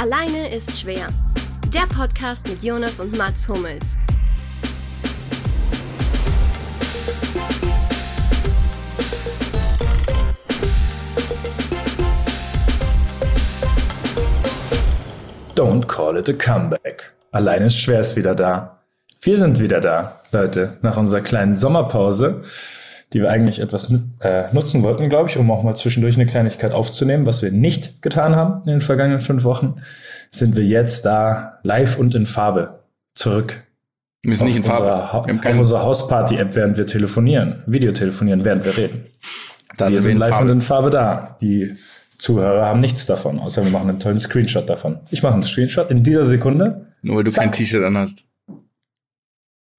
Alleine ist schwer. Der Podcast mit Jonas und Mats Hummels. Don't call it a comeback. Alleine ist schwer ist wieder da. Wir sind wieder da, Leute, nach unserer kleinen Sommerpause, die wir eigentlich etwas äh, nutzen wollten, glaube ich, um auch mal zwischendurch eine Kleinigkeit aufzunehmen, was wir nicht getan haben in den vergangenen fünf Wochen, sind wir jetzt da live und in Farbe zurück. Wir sind nicht in Farbe. Unserer, auf unserer Hausparty-App, während wir telefonieren, Videotelefonieren, während wir reden. Da wir sind, sind live Farbe. und in Farbe da. Die Zuhörer haben nichts davon, außer wir machen einen tollen Screenshot davon. Ich mache einen Screenshot in dieser Sekunde. Nur weil du Zack. kein T-Shirt anhast.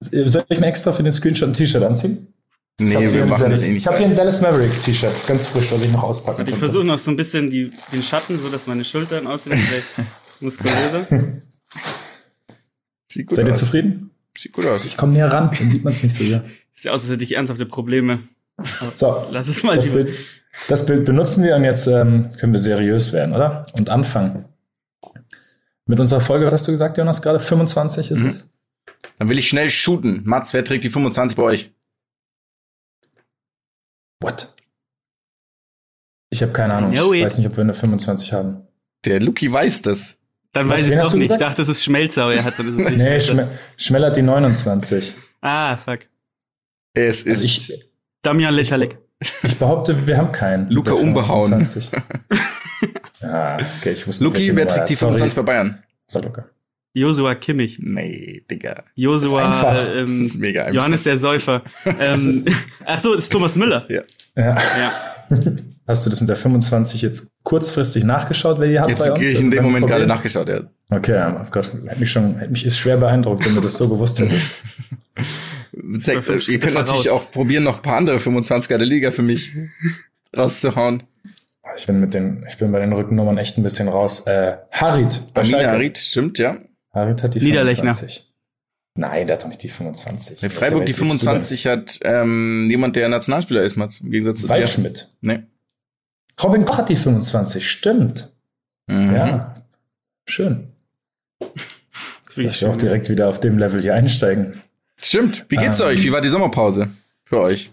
Soll ich mir extra für den Screenshot ein T-Shirt anziehen? Nee, wir machen das eh nicht. Ich habe hier ein Dallas Mavericks T-Shirt, ganz frisch, was ich noch auspacken Ich versuche noch so ein bisschen die, den Schatten, so dass meine Schultern aussehen, muskulöser. Sieht gut Seid aus. ihr zufrieden? Sieht gut aus. Ich komme näher ran, dann sieht man es nicht so sehr. Sieht aus, als hätte ich ernsthafte Probleme. so, lass es mal das Bild, das Bild benutzen wir und jetzt ähm, können wir seriös werden, oder? Und anfangen. Mit unserer Folge, was hast du gesagt, Jonas, gerade? 25 ist mhm. es? Dann will ich schnell shooten. Mats, wer trägt die 25 bei euch? What? Ich habe keine Ahnung. Ich weiß nicht, ob wir eine 25 haben. Der Luki weiß das. Dann weiß ich doch nicht. Ich dachte, das ist Schmelzer, aber er hat das nicht. nee, Schme Schmell hat die 29. Ah, fuck. Es ist also ich, Damian Letalik. Ich, behaupte, wir haben keinen. Luca umbehauen. ja, okay, ich wusste Luki, wer trägt die 25 bei Bayern? So, Luca. Josua Kimmich. Nee, Digga. Josua, ähm, das ist mega einfach. Johannes der Säufer. ähm, ach so, das ist Thomas Müller. Ja. ja. ja. Hast du das mit der 25 jetzt kurzfristig nachgeschaut, wer ihr habt jetzt bei uns? Jetzt ich in also dem Moment gerade nachgeschaut, ja. Okay, oh Gott, hätte mich schon, hätte mich ist schwer beeindruckt, wenn du das so gewusst hättest. ihr könnt natürlich raus. auch probieren, noch ein paar andere 25er der Liga für mich rauszuhauen. Ich bin mit den, ich bin bei den Rückennummern echt ein bisschen raus. Äh, Harit. Amina Harit, stimmt, ja. Harit hat die Niederlechner. 25. Nein, der hat doch nicht die 25. Der Freiburg die 25 hat ähm, jemand, der Nationalspieler ist, Mats, im Gegensatz zu Waldschmidt. Nee. Robin Koch hat die 25, stimmt. Mhm. Ja, schön. Dass wir auch direkt wieder auf dem Level hier einsteigen. Stimmt. Wie geht's ähm, euch? Wie war die Sommerpause für euch?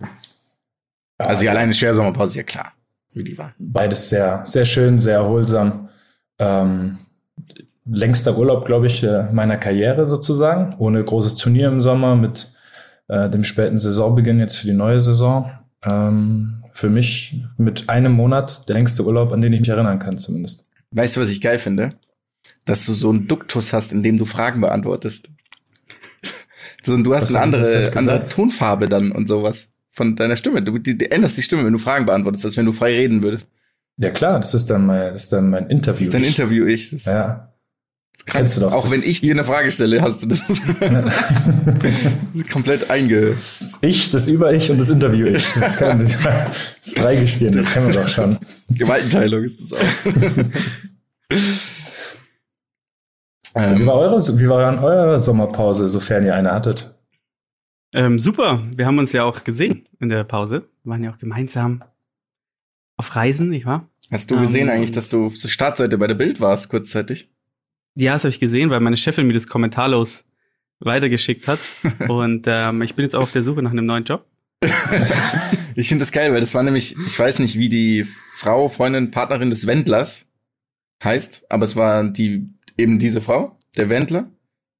Also die alleine schwere Sommerpause, ja klar. Wie die war. Beides sehr, sehr schön, sehr erholsam. Ähm, längster Urlaub, glaube ich, meiner Karriere sozusagen. Ohne großes Turnier im Sommer mit äh, dem späten Saisonbeginn jetzt für die neue Saison. Ähm, für mich mit einem Monat der längste Urlaub, an den ich mich erinnern kann zumindest. Weißt du, was ich geil finde? Dass du so einen Duktus hast, in dem du Fragen beantwortest. so, und du hast was eine andere, andere Tonfarbe dann und sowas von deiner Stimme. Du, die, die änderst die Stimme, wenn du Fragen beantwortest, als wenn du frei reden würdest. Ja klar, das ist dann mein, das ist dann mein Interview. Das ist dein Interview ich. Das ja. Kennst du doch. Auch wenn ich dir eine Frage stelle, hast du das, komplett einge. Ich, das Über-Ich und das Interview-Ich. Das, kann, das Dreigestirn, das kennen wir doch schon. Gewaltenteilung ist das auch. ähm, wie, war eure, wie war eure Sommerpause, sofern ihr eine hattet? Ähm, super. Wir haben uns ja auch gesehen in der Pause. Wir waren ja auch gemeinsam auf Reisen, nicht wahr? Hast du gesehen ähm, eigentlich, dass du zur Startseite bei der Bild warst, kurzzeitig? Ja, das habe ich gesehen, weil meine Chefin mir das kommentarlos weitergeschickt hat. und ähm, ich bin jetzt auch auf der Suche nach einem neuen Job. ich finde das geil, weil das war nämlich, ich weiß nicht, wie die Frau, Freundin, Partnerin des Wendlers heißt, aber es war die eben diese Frau, der Wendler.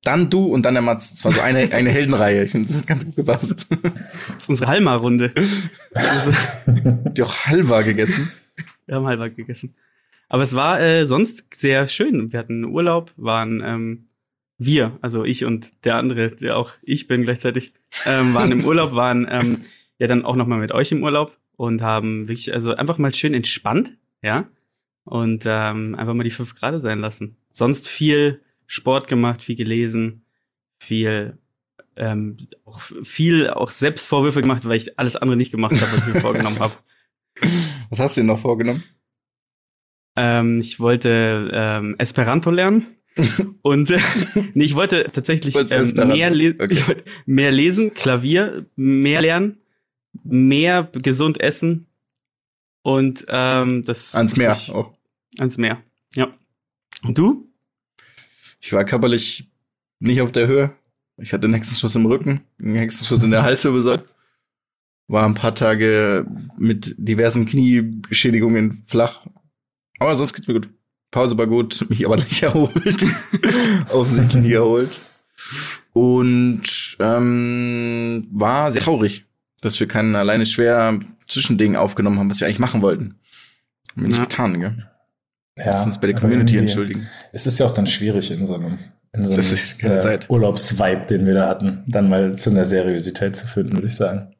Dann du und dann der Mats. Es war so eine, eine Heldenreihe. Ich finde, das hat ganz gut gepasst. Das ist unsere Halma-Runde. die auch Halva gegessen. Wir haben Halva gegessen. Aber es war äh, sonst sehr schön. Wir hatten Urlaub, waren ähm, wir, also ich und der andere, der auch ich bin gleichzeitig, ähm, waren im Urlaub, waren ähm, ja dann auch nochmal mit euch im Urlaub und haben wirklich, also einfach mal schön entspannt, ja, und ähm, einfach mal die fünf Grad sein lassen. Sonst viel Sport gemacht, viel gelesen, viel ähm, auch viel auch Selbstvorwürfe gemacht, weil ich alles andere nicht gemacht habe, was ich mir vorgenommen habe. Was hast du denn noch vorgenommen? Ähm, ich wollte ähm, Esperanto lernen. und äh, nee, ich wollte tatsächlich ähm, mehr, le okay. wollte mehr lesen, Klavier, mehr lernen, mehr gesund essen und ähm, das ans Meer. Ich, oh. Ans Meer, ja. Und du? Ich war körperlich nicht auf der Höhe. Ich hatte einen Hexenschuss im Rücken, einen Hexenschuss in der Halswirbelsäule. War ein paar Tage mit diversen Knieschädigungen flach. Aber sonst geht's mir gut. Pause war gut, mich aber nicht erholt. Offensichtlich nicht erholt. Und ähm, war sehr traurig, dass wir keinen alleine schwer Zwischending aufgenommen haben, was wir eigentlich machen wollten. Haben wir nicht Ja. getan, gell? Ja, Lass uns bei der Community entschuldigen. Es ist ja auch dann schwierig in so einem, in so einem Das ist keine Zeit. Urlaubsvibe, den wir da hatten, dann mal zu einer Seriosität zu finden, würde ich sagen.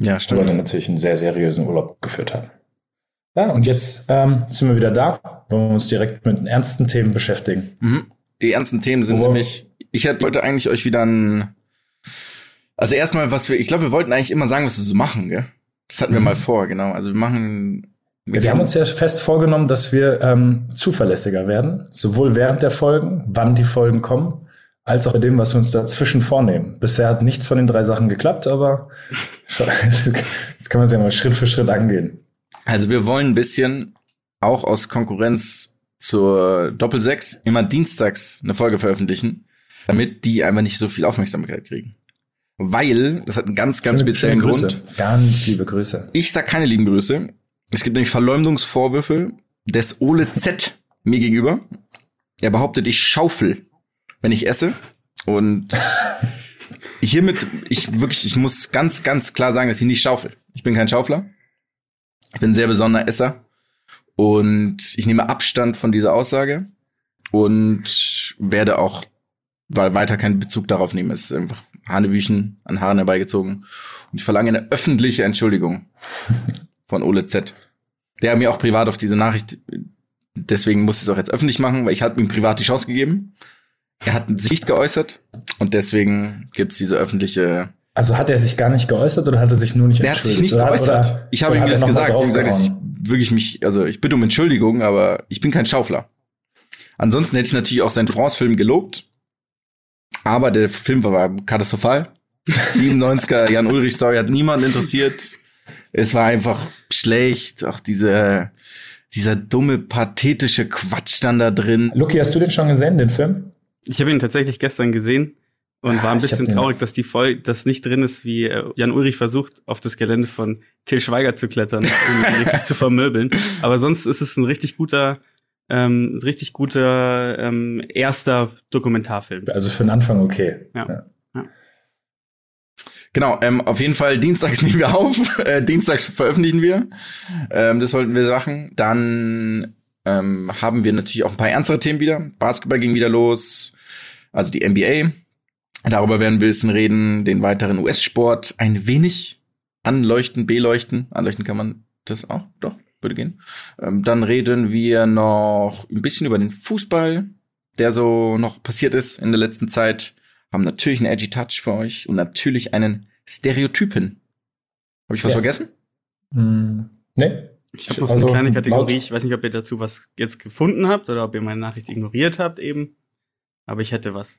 Ja, stimmt. wir natürlich einen sehr seriösen Urlaub geführt haben. Ja, und jetzt ähm, sind wir wieder da, wollen wir uns direkt mit den ernsten Themen beschäftigen. Mhm. Die ernsten Themen sind Wo- nämlich, ich hätte wollte eigentlich euch wieder ein, also erstmal, was wir, ich glaube, wir wollten eigentlich immer sagen, was wir so machen, gell? Das hatten wir Mhm. mal vor, genau. Also wir machen, Wir, wir haben uns ja fest vorgenommen, dass wir ähm, zuverlässiger werden, sowohl während der Folgen, wann die Folgen kommen, als auch bei dem, was wir uns dazwischen vornehmen. Bisher hat nichts von den drei Sachen geklappt, aber jetzt kann man es ja mal Schritt für Schritt angehen. Also wir wollen ein bisschen auch aus Konkurrenz zur Doppelsechs immer dienstags eine Folge veröffentlichen, damit die einfach nicht so viel Aufmerksamkeit kriegen. Weil, das hat einen ganz, ganz Schöne- speziellen schöne Grund. Ganz liebe Grüße. Ich sag keine lieben Grüße. Es gibt nämlich Verleumdungsvorwürfe des Ole Z mir gegenüber. Er behauptet, ich schaufel, wenn ich esse. Und hiermit, ich wirklich, ich muss ganz, ganz klar sagen, dass ich nicht schaufel. Ich bin kein Schaufler. Ich bin ein sehr besonderer Esser. Und ich nehme Abstand von dieser Aussage und werde auch weiter keinen Bezug darauf nehmen. Es ist einfach Hanebüchen an Haaren herbeigezogen. Und ich verlange eine öffentliche Entschuldigung von Ole Z. Der mir auch privat auf diese Nachricht, deswegen muss ich es auch jetzt öffentlich machen, weil ich hatte ihm privat die Chance gegeben. Er hat sich nicht geäußert und deswegen gibt's diese öffentliche. Also hat er sich gar nicht geäußert oder hat er sich nur nicht Der hat sich entschuldigt? nicht Oder hat- geäußert. oder- ich habe ihm das er gesagt. Ich habe gesagt, dass ich wirklich mich, also ich bitte um Entschuldigung, aber ich bin kein Schaufler. Ansonsten hätte ich natürlich auch seinen France-Film gelobt. Aber der Film war katastrophal. 97er Jan Ulrich Story hat niemanden interessiert. Es war einfach schlecht. Auch diese, dieser dumme, pathetische Quatsch dann da drin. Luki, hast du den schon gesehen, den Film? Ich habe ihn tatsächlich gestern gesehen und Ah, war ein bisschen traurig, dass die Folge, dass nicht drin ist, wie äh, Jan Ulrich versucht, auf das Gelände von Till Schweiger zu klettern, um richtig zu vermöbeln. Aber sonst ist es ein richtig guter, ähm, richtig guter ähm, erster Dokumentarfilm. Also für den Anfang okay. Ja. Genau, ähm, auf jeden Fall dienstags nehmen wir auf, äh, dienstags veröffentlichen wir. Ähm, das wollten wir machen. Dann ähm, haben wir natürlich auch ein paar ernstere Themen wieder. Basketball ging wieder los, also die NBA. Darüber werden wir ein bisschen reden, den weiteren US-Sport ein wenig anleuchten, beleuchten. Anleuchten kann man das auch, doch, würde gehen. Ähm, dann reden wir noch ein bisschen über den Fußball, der so noch passiert ist in der letzten Zeit haben natürlich einen edgy Touch für euch und natürlich einen Stereotypen. Habe ich was Yes. vergessen? Hm, nee. Ich habe noch Also, eine kleine Kategorie. Ich weiß nicht, ob ihr dazu was jetzt gefunden habt oder ob ihr meine Nachricht ignoriert habt eben. Aber ich hätte was.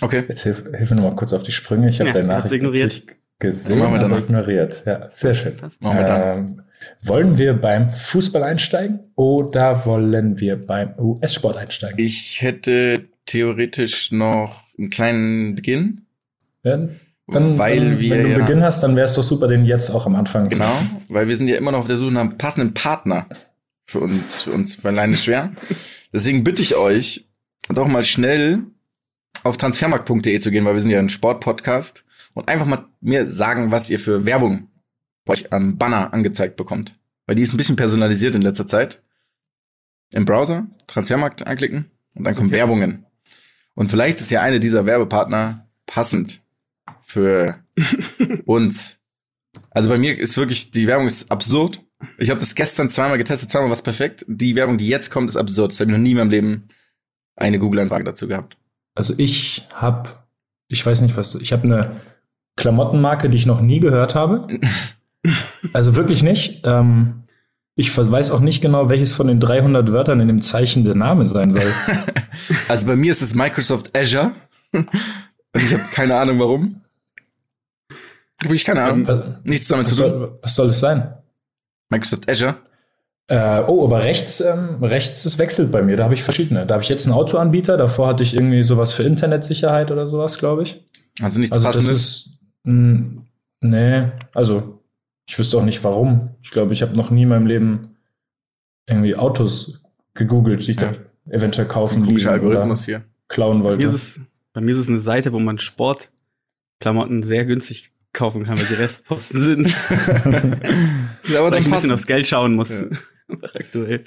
Okay. Jetzt hilf, hilf mir noch mal kurz auf die Sprünge. Ich habe Ja, deine Nachricht ignoriert. gesehen, Machen wir danach. ignoriert. Ja, sehr schön. Machen wir dann. Ähm, wollen wir beim Fußball einsteigen oder wollen wir beim US-Sport einsteigen? Ich hätte theoretisch noch einen kleinen Beginn. Ja, dann, weil dann, wir wenn du ja, Beginn hast, dann wäre es doch super, den jetzt auch am Anfang zu Genau, weil wir sind ja immer noch auf der Suche nach einem passenden Partner für uns, für uns für alleine schwer. Deswegen bitte ich euch, doch mal schnell auf transfermarkt.de zu gehen, weil wir sind ja ein Sportpodcast und einfach mal mir sagen, was ihr für Werbung euch am Banner angezeigt bekommt. Weil die ist ein bisschen personalisiert in letzter Zeit. Im Browser, Transfermarkt anklicken und dann kommen Werbungen. Und vielleicht ist ja eine dieser Werbepartner passend für uns. Also bei mir ist wirklich, die Werbung ist absurd. Ich habe das gestern zweimal getestet, zweimal war es perfekt. Die Werbung, die jetzt kommt, ist absurd. Das habe ich noch nie in meinem Leben eine Google-Anfrage dazu gehabt. Also ich habe, ich weiß nicht was, ich habe eine Klamottenmarke, die ich noch nie gehört habe. Also wirklich nicht. Ähm, ich weiß auch nicht genau, welches von den 300 Wörtern in dem Zeichen der Name sein soll. Also bei mir ist es Microsoft Azure. Ich habe keine Ahnung warum. Wirklich keine Ahnung. Was, Nichts damit zu tun. was soll es sein? Microsoft Azure. Äh, oh, aber rechts, ähm, rechts, es wechselt bei mir. Da habe ich verschiedene. Da habe ich jetzt einen Autoanbieter. Davor hatte ich irgendwie sowas für Internetsicherheit oder sowas, glaube ich. Also nichts Also das passendes. ist, mh, nee, also ich wüsste auch nicht warum. Ich glaube, ich habe noch nie in meinem Leben irgendwie Autos gegoogelt, die ich Ja. dann eventuell Das ist kaufen, ein komischer leasen oder Algorithmus hier. klauen Bei wollte. mir, ist es, bei mir ist es eine Seite, wo man Sportklamotten sehr günstig kaufen kann, weil die Restposten sind. Ja, aber weil ich ein bisschen aufs Geld schauen muss. Ja. Aktuell.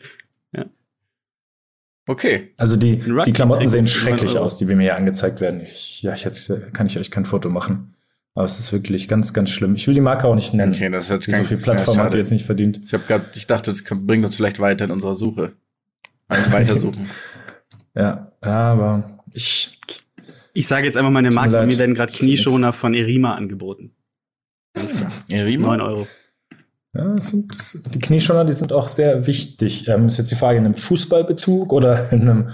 Okay. Also die, die Klamotten sehen schrecklich 9 Euro. aus, die mir hier angezeigt werden. Ich, ja, ich jetzt kann ich euch kein Foto machen. Aber es ist wirklich ganz, ganz schlimm. Ich will die Marke auch nicht nennen. Okay, das hat kein so viel Plattform ja, hat die schade. jetzt nicht verdient. Ich habe gerade, ich dachte, das bringt uns vielleicht weiter in unserer Suche. Also weitersuchen. Ja, aber ich, Ich sage jetzt einfach mal eine Tut mir Marke, mir werden gerade Knieschoner von Erima angeboten. Ganz klar. Erima? 9 Euro. Ja, das sind, das, die Knieschoner, die sind auch sehr wichtig. Ähm, ist jetzt die Frage in einem Fußballbezug oder in einem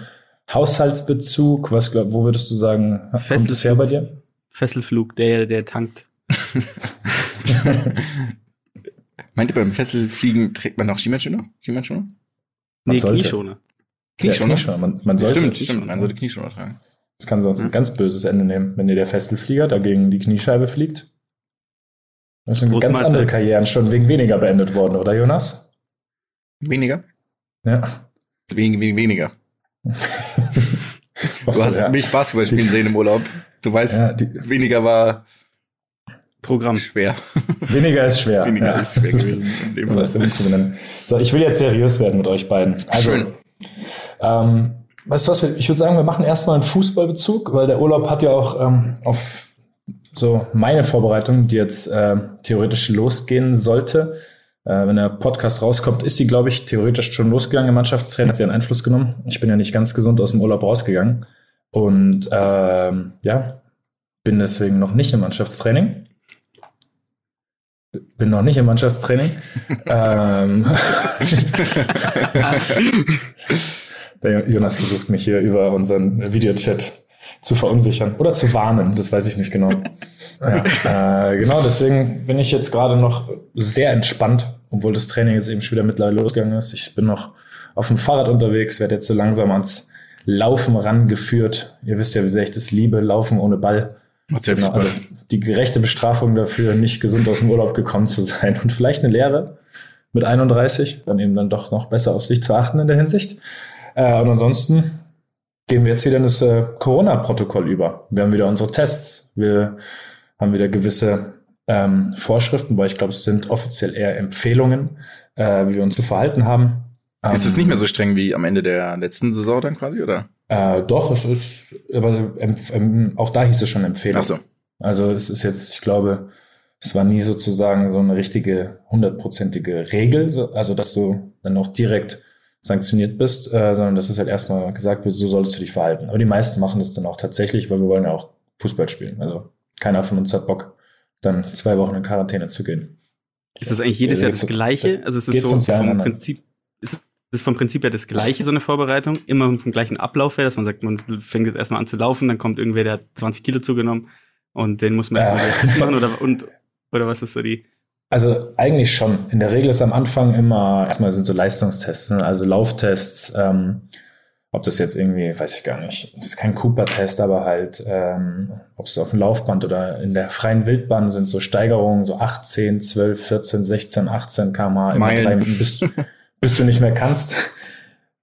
Haushaltsbezug? Was glaub, wo würdest du sagen, kommt es her bei dir? Fesselflug, der, der tankt. Meint ihr beim Fesselfliegen trägt man auch Schienbeinschoner? Schienbeinschoner? Man Nee, sollte. Knieschoner. Knieschoner? Ja, Knieschoner. Man, man sollte. stimmt, Knieschoner. stimmt. Man sollte Knieschoner tragen. Das kann sonst ein Ja. ganz böses Ende nehmen, wenn dir der Fesselflieger dagegen die Kniescheibe fliegt. Das sind ganz Mahlzeit. andere Karrieren schon wegen weniger beendet worden, oder Jonas? Weniger? Ja. Wegen, wegen weniger. Du hast ja. mich Basketball spielen sehen im Urlaub. Du weißt, Ja, die, weniger war Programm. schwer. weniger ist schwer. Weniger ja. ist schwer gewesen in dem Fall. So, ich will jetzt seriös werden mit euch beiden. Also, Schön. Ähm, weißt du was, ich würde sagen, wir machen erstmal einen Fußballbezug, weil der Urlaub hat ja auch ähm, auf so meine Vorbereitung, die jetzt äh, theoretisch losgehen sollte. Äh, wenn der Podcast rauskommt, ist sie, glaube ich, theoretisch schon losgegangen im Mannschaftstraining, hat sie einen Einfluss genommen. Ich bin ja nicht ganz gesund aus dem Urlaub rausgegangen. Und ähm, ja, bin deswegen noch nicht im Mannschaftstraining. Bin noch nicht im Mannschaftstraining. ähm, Jonas versucht mich hier über unseren Videochat zu verunsichern oder zu warnen, das weiß ich nicht genau. ja, äh, genau, deswegen bin ich jetzt gerade noch sehr entspannt, obwohl das Training jetzt eben schon wieder mittlerweile losgegangen ist. Ich bin noch auf dem Fahrrad unterwegs, werde jetzt so langsam ans Laufen rangeführt. Ihr wisst ja, wie sehr ich das liebe, Laufen ohne Ball. Macht sehr Genau, also die gerechte Bestrafung dafür, nicht gesund aus dem Urlaub gekommen zu sein und vielleicht eine Lehre mit 31, dann eben dann doch noch besser auf sich zu achten in der Hinsicht. Äh, und ansonsten gehen wir jetzt wieder in das äh, Corona-Protokoll über. Wir haben wieder unsere Tests, wir haben wieder gewisse ähm, Vorschriften, weil ich glaube, es sind offiziell eher Empfehlungen, äh, wie wir uns zu verhalten haben. Ist es Ähm, nicht mehr so streng wie am Ende der letzten Saison dann quasi, oder? Äh, doch, es ist, aber ähm, ähm, auch da hieß es schon Empfehlung. Ach so. Also es ist jetzt, ich glaube, es war nie sozusagen so eine richtige hundertprozentige Regel, so- also dass du dann auch direkt sanktioniert bist, äh, sondern dass es halt erstmal gesagt wird, so solltest du dich verhalten. Aber die meisten machen das dann auch tatsächlich, weil wir wollen ja auch Fußball spielen. Also keiner von uns hat Bock, dann zwei Wochen in Quarantäne zu gehen. Ist das eigentlich jedes Ja, Jahr das geht's- Gleiche? Also ist es so ja vom. Prinzip, ist es ist vom Prinzip her das Gleiche, so eine Vorbereitung? Immer vom gleichen Ablauf her, dass man sagt, man fängt jetzt erstmal an zu laufen, dann kommt irgendwer, der hat 20 Kilo zugenommen und den muss man erstmal wieder fit machen oder, und, oder was ist so die? Also eigentlich schon. In der Regel ist am Anfang immer, erstmal sind so Leistungstests, ne? also Lauftests, ähm, ob das jetzt irgendwie, weiß ich gar nicht, das ist kein Cooper-Test, aber halt, ähm, ob es auf dem Laufband oder in der freien Wildbahn sind so Steigerungen, so 18, 12, 14, 16, 18 kmh, immer drei Minuten, bis, bis du nicht mehr kannst.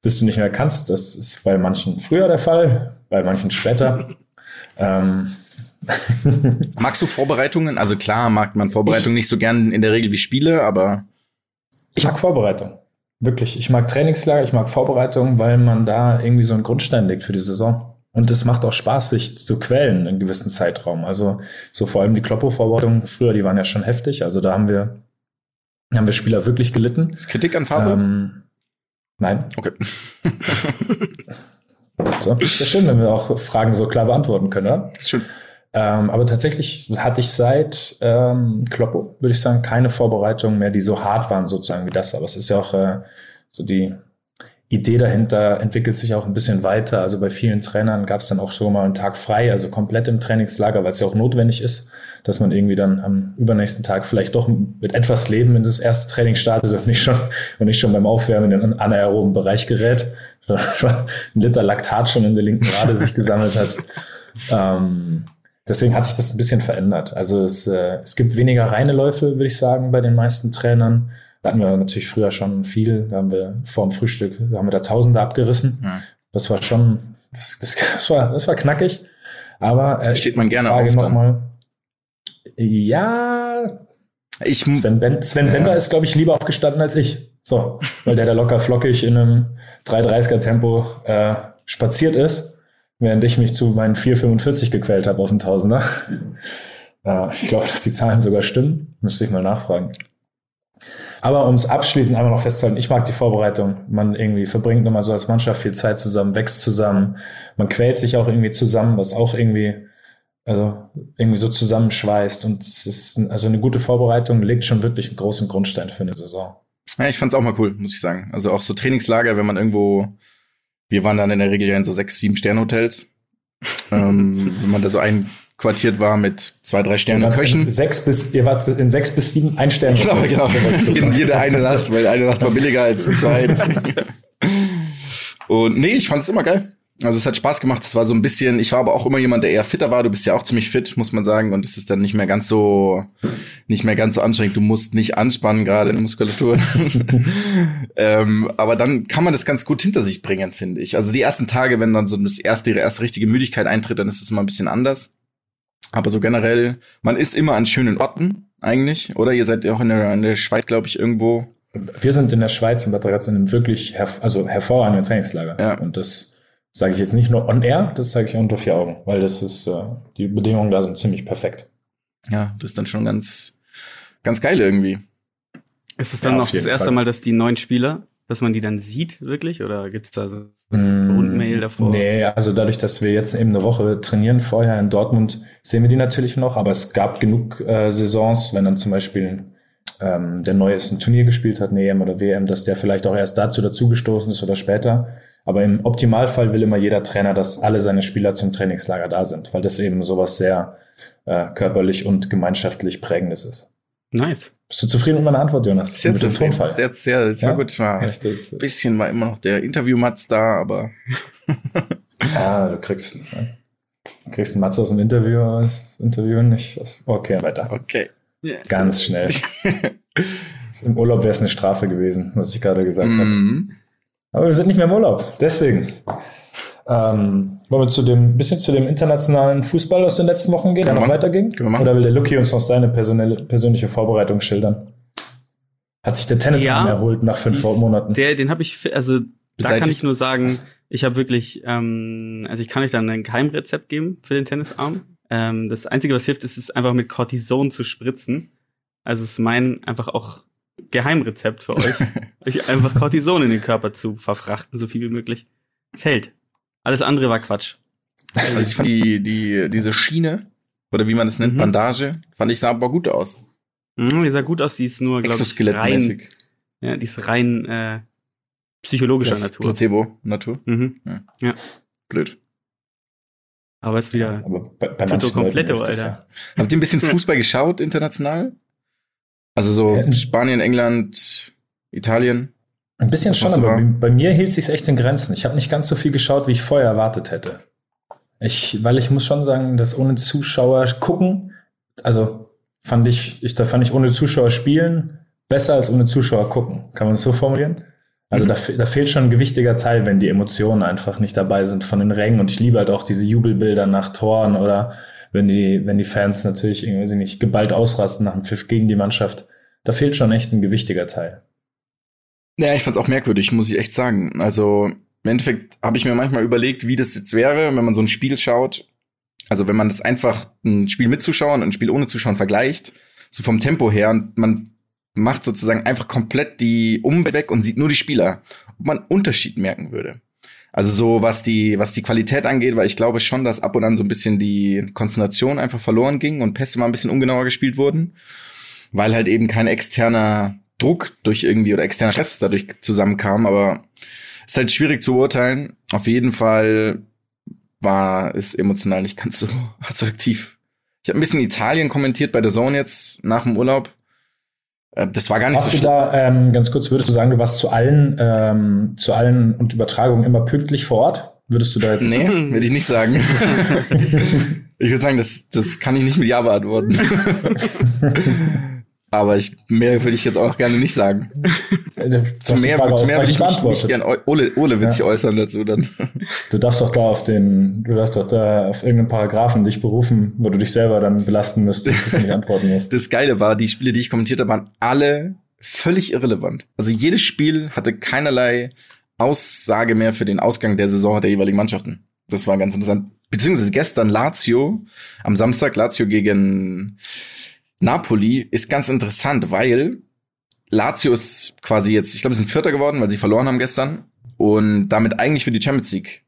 Bis du nicht mehr kannst. Das ist bei manchen früher der Fall, bei manchen später. ähm, Magst du Vorbereitungen? Also klar mag man Vorbereitungen nicht so gern in der Regel wie Spiele, aber Ich mag Vorbereitung. Wirklich. Ich mag Trainingslager, ich mag Vorbereitung, weil man da irgendwie so einen Grundstein legt für die Saison. Und es macht auch Spaß, sich zu quälen in einem gewissen Zeitraum. Also so vor allem die Kloppo-Vorbereitungen früher, die waren ja schon heftig. Also da haben wir, haben wir Spieler wirklich gelitten. ist Kritik an Farbe? Ähm, nein. okay. So. Das ist schön, wenn wir auch Fragen so klar beantworten können, oder? Ist schön. Ähm, aber tatsächlich hatte ich seit ähm, Kloppo, würde ich sagen, keine Vorbereitungen mehr, die so hart waren sozusagen wie das. Aber es ist ja auch äh, so die Idee dahinter entwickelt sich auch ein bisschen weiter. Also bei vielen Trainern gab es dann auch schon mal einen Tag frei, also komplett im Trainingslager, weil es ja auch notwendig ist, dass man irgendwie dann am übernächsten Tag vielleicht doch mit etwas Leben in das erste Training startet und nicht schon, und nicht schon beim Aufwärmen in den anaeroben Bereich gerät. ein Liter Laktat schon in der linken Rade sich gesammelt hat. Ähm, deswegen hat sich das ein bisschen verändert. Also es, äh, es gibt weniger reine Läufe, würde ich sagen, bei den meisten Trainern. Da hatten wir natürlich früher schon viel. Da haben wir vor dem Frühstück, da haben wir da Tausende abgerissen. Ja. Das war schon, das, das, das, war, das war knackig. Aber äh, steht man gerne Frage auf. Noch mal, ja, ich, Sven, ben, Sven ja. Bender ist, glaube ich, lieber aufgestanden als ich. So, weil der da locker flockig in einem 330er Tempo äh, spaziert ist, während ich mich zu meinen 445 gequält habe auf den Tausender. Äh, ich glaube, dass die Zahlen sogar stimmen. Müsste ich mal nachfragen. Aber um es abschließend einmal noch festzuhalten, ich mag die Vorbereitung. Man irgendwie verbringt nochmal so als Mannschaft viel Zeit zusammen, wächst zusammen. Man quält sich auch irgendwie zusammen, was auch irgendwie, also irgendwie so zusammenschweißt. Und es ist also eine gute Vorbereitung, legt schon wirklich einen großen Grundstein für eine Saison. Ja, ich fand's auch mal cool, muss ich sagen. Also auch so Trainingslager, wenn man irgendwo, wir waren dann in der Regel ja in so sechs, sieben Sternhotels. ähm, wenn man da so ein quartiert war mit zwei, drei Sternen Köchen. Sechs bis, ihr wart in sechs bis sieben ein Stern. Genau, genau. In jede eine Nacht, weil eine Nacht war billiger als zwei. Und nee, ich fand es immer geil. Also es hat Spaß gemacht. Es war so ein bisschen, ich war aber auch immer jemand, der eher fitter war. Du bist ja auch ziemlich fit, muss man sagen. Und es ist dann nicht mehr ganz so, nicht mehr ganz so anstrengend. Du musst nicht anspannen, gerade in der Muskulatur. ähm, aber dann kann man das ganz gut hinter sich bringen, finde ich. Also die ersten Tage, wenn dann so das erste, ihre erste richtige Müdigkeit eintritt, dann ist es immer ein bisschen anders. Aber so generell, man ist immer an schönen Orten eigentlich, oder? Ihr seid ja auch in der, in der Schweiz, glaube ich, irgendwo. Wir sind in der Schweiz Bad Ragaz in einem wirklich her also hervorragenden Trainingslager. Ja. Und das sage ich jetzt nicht nur on air, das sage ich auch unter vier Augen, weil das ist, äh, die Bedingungen da sind ziemlich perfekt. Ja, das ist dann schon ganz, ganz geil irgendwie. Ist es dann ja, noch das erste Fall. Mal, dass die neuen Spieler, dass man die dann sieht, wirklich? Oder gibt es da so eine mm, Rundmail davor? Nee, also dadurch, dass wir jetzt eben eine Woche trainieren vorher in Dortmund, sehen wir die natürlich noch, aber es gab genug äh, Saisons, wenn dann zum Beispiel ähm, der Neues ein Turnier gespielt hat, eine EM oder WM, dass der vielleicht auch erst dazu dazugestoßen ist oder später. Aber im Optimalfall will immer jeder Trainer, dass alle seine Spieler zum Trainingslager da sind, weil das eben sowas sehr äh, körperlich und gemeinschaftlich prägendes ist. Nice. Bist du zufrieden mit meiner Antwort, Jonas? Sehr mit zufrieden. Tonfall? Sehr, sehr, das ja? war gut. War Echt, ein bisschen war immer noch der Interview-Matz da, aber. ah, du kriegst, du kriegst einen Matz aus dem Interview, das Interview nicht. Okay, weiter. Okay. Yes. Ganz schnell. Im Urlaub wäre es eine Strafe gewesen, was ich gerade gesagt mm -hmm. habe. Aber wir sind nicht mehr im Urlaub, deswegen. Ähm, wollen wir zu dem, bisschen zu dem internationalen Fußball aus den letzten Wochen gehen, der noch weiterging? Oder will der Lucky uns noch seine persönliche Vorbereitung schildern? Hat sich der Tennis ja, erholt nach fünf die, Monaten? Der, den habe ich, also Beseitigt. da kann ich nur sagen, ich habe wirklich, ähm, also ich kann euch dann ein Geheimrezept geben für den Tennisarm. Ähm, das Einzige, was hilft, ist es einfach mit Cortison zu spritzen. Also es ist mein einfach auch Geheimrezept für euch, euch einfach Cortison in den Körper zu verfrachten, so viel wie möglich. Es hält. Alles andere war Quatsch. Also ich fand die, die, diese Schiene, oder wie man es nennt, mhm. Bandage, fand ich sah aber gut aus. Mhm, die sah gut aus, die ist nur, glaube ich, rein, ja, die ist rein äh, psychologischer das Natur. Placebo-Natur? Mhm. Ja. ja. Blöd. Aber es ist wieder aber bei, bei manchen Kompletto, Alter. Ja. Habt ihr ein bisschen Fußball geschaut, international? Also so ja. Spanien, England, Italien? Ein bisschen schon, aber bei mir hielt sich echt in Grenzen. Ich habe nicht ganz so viel geschaut, wie ich vorher erwartet hätte. Ich, weil ich muss schon sagen, dass ohne Zuschauer gucken, also fand ich, ich da fand ich ohne Zuschauer spielen besser als ohne Zuschauer gucken. Kann man das so formulieren? Also mhm. da, da fehlt schon ein gewichtiger Teil, wenn die Emotionen einfach nicht dabei sind von den Rängen. Und ich liebe halt auch diese Jubelbilder nach Toren oder wenn die, wenn die Fans natürlich irgendwie nicht geballt ausrasten nach dem Pfiff gegen die Mannschaft. Da fehlt schon echt ein gewichtiger Teil. Ja, ich fand's auch merkwürdig, muss ich echt sagen. Also im Endeffekt habe ich mir manchmal überlegt, wie das jetzt wäre, wenn man so ein Spiel schaut. Also wenn man das einfach ein Spiel mitzuschauen und ein Spiel ohne Zuschauen vergleicht, so vom Tempo her und man macht sozusagen einfach komplett die Umwelt weg und sieht nur die Spieler, ob man Unterschied merken würde. Also so was die was die Qualität angeht, weil ich glaube schon, dass ab und an so ein bisschen die Konzentration einfach verloren ging und Pässe mal ein bisschen ungenauer gespielt wurden, weil halt eben kein externer Druck durch irgendwie oder externer Stress dadurch zusammenkam, aber Ist halt schwierig zu urteilen. Auf jeden Fall war es emotional nicht ganz so attraktiv. Ich habe ein bisschen Italien kommentiert bei der Zone jetzt nach dem Urlaub. Äh, Das war gar nicht Hast so du schlimm. da, ähm, ganz kurz, würdest du sagen, du warst zu allen, ähm, zu allen und Übertragungen immer pünktlich vor Ort? Würdest du da jetzt? Nee, würde ich nicht sagen. ich würde sagen, das, das kann ich nicht mit Ja beantworten. Aber ich, mehr würde ich jetzt auch gerne nicht sagen. Äh, Zu mehr, Frage zu mehr würde ich mich nicht beantwortet. gern, Ole, Ole wird Ja. sich äußern dazu dann. Du darfst doch da auf den, du darfst doch da auf irgendeinen Paragraphen dich berufen, wo du dich selber dann belasten müsstest, dass du nicht antworten musst. Das Geile war, die Spiele, die ich kommentiert habe, waren alle völlig irrelevant. Also jedes Spiel hatte keinerlei Aussage mehr für den Ausgang der Saison der jeweiligen Mannschaften. Das war ganz interessant. Beziehungsweise gestern Lazio, am Samstag Lazio gegen Napoli, ist ganz interessant, weil Lazio ist quasi jetzt, ich glaube, sie sind Vierter geworden, weil sie verloren haben gestern und damit eigentlich für die Champions League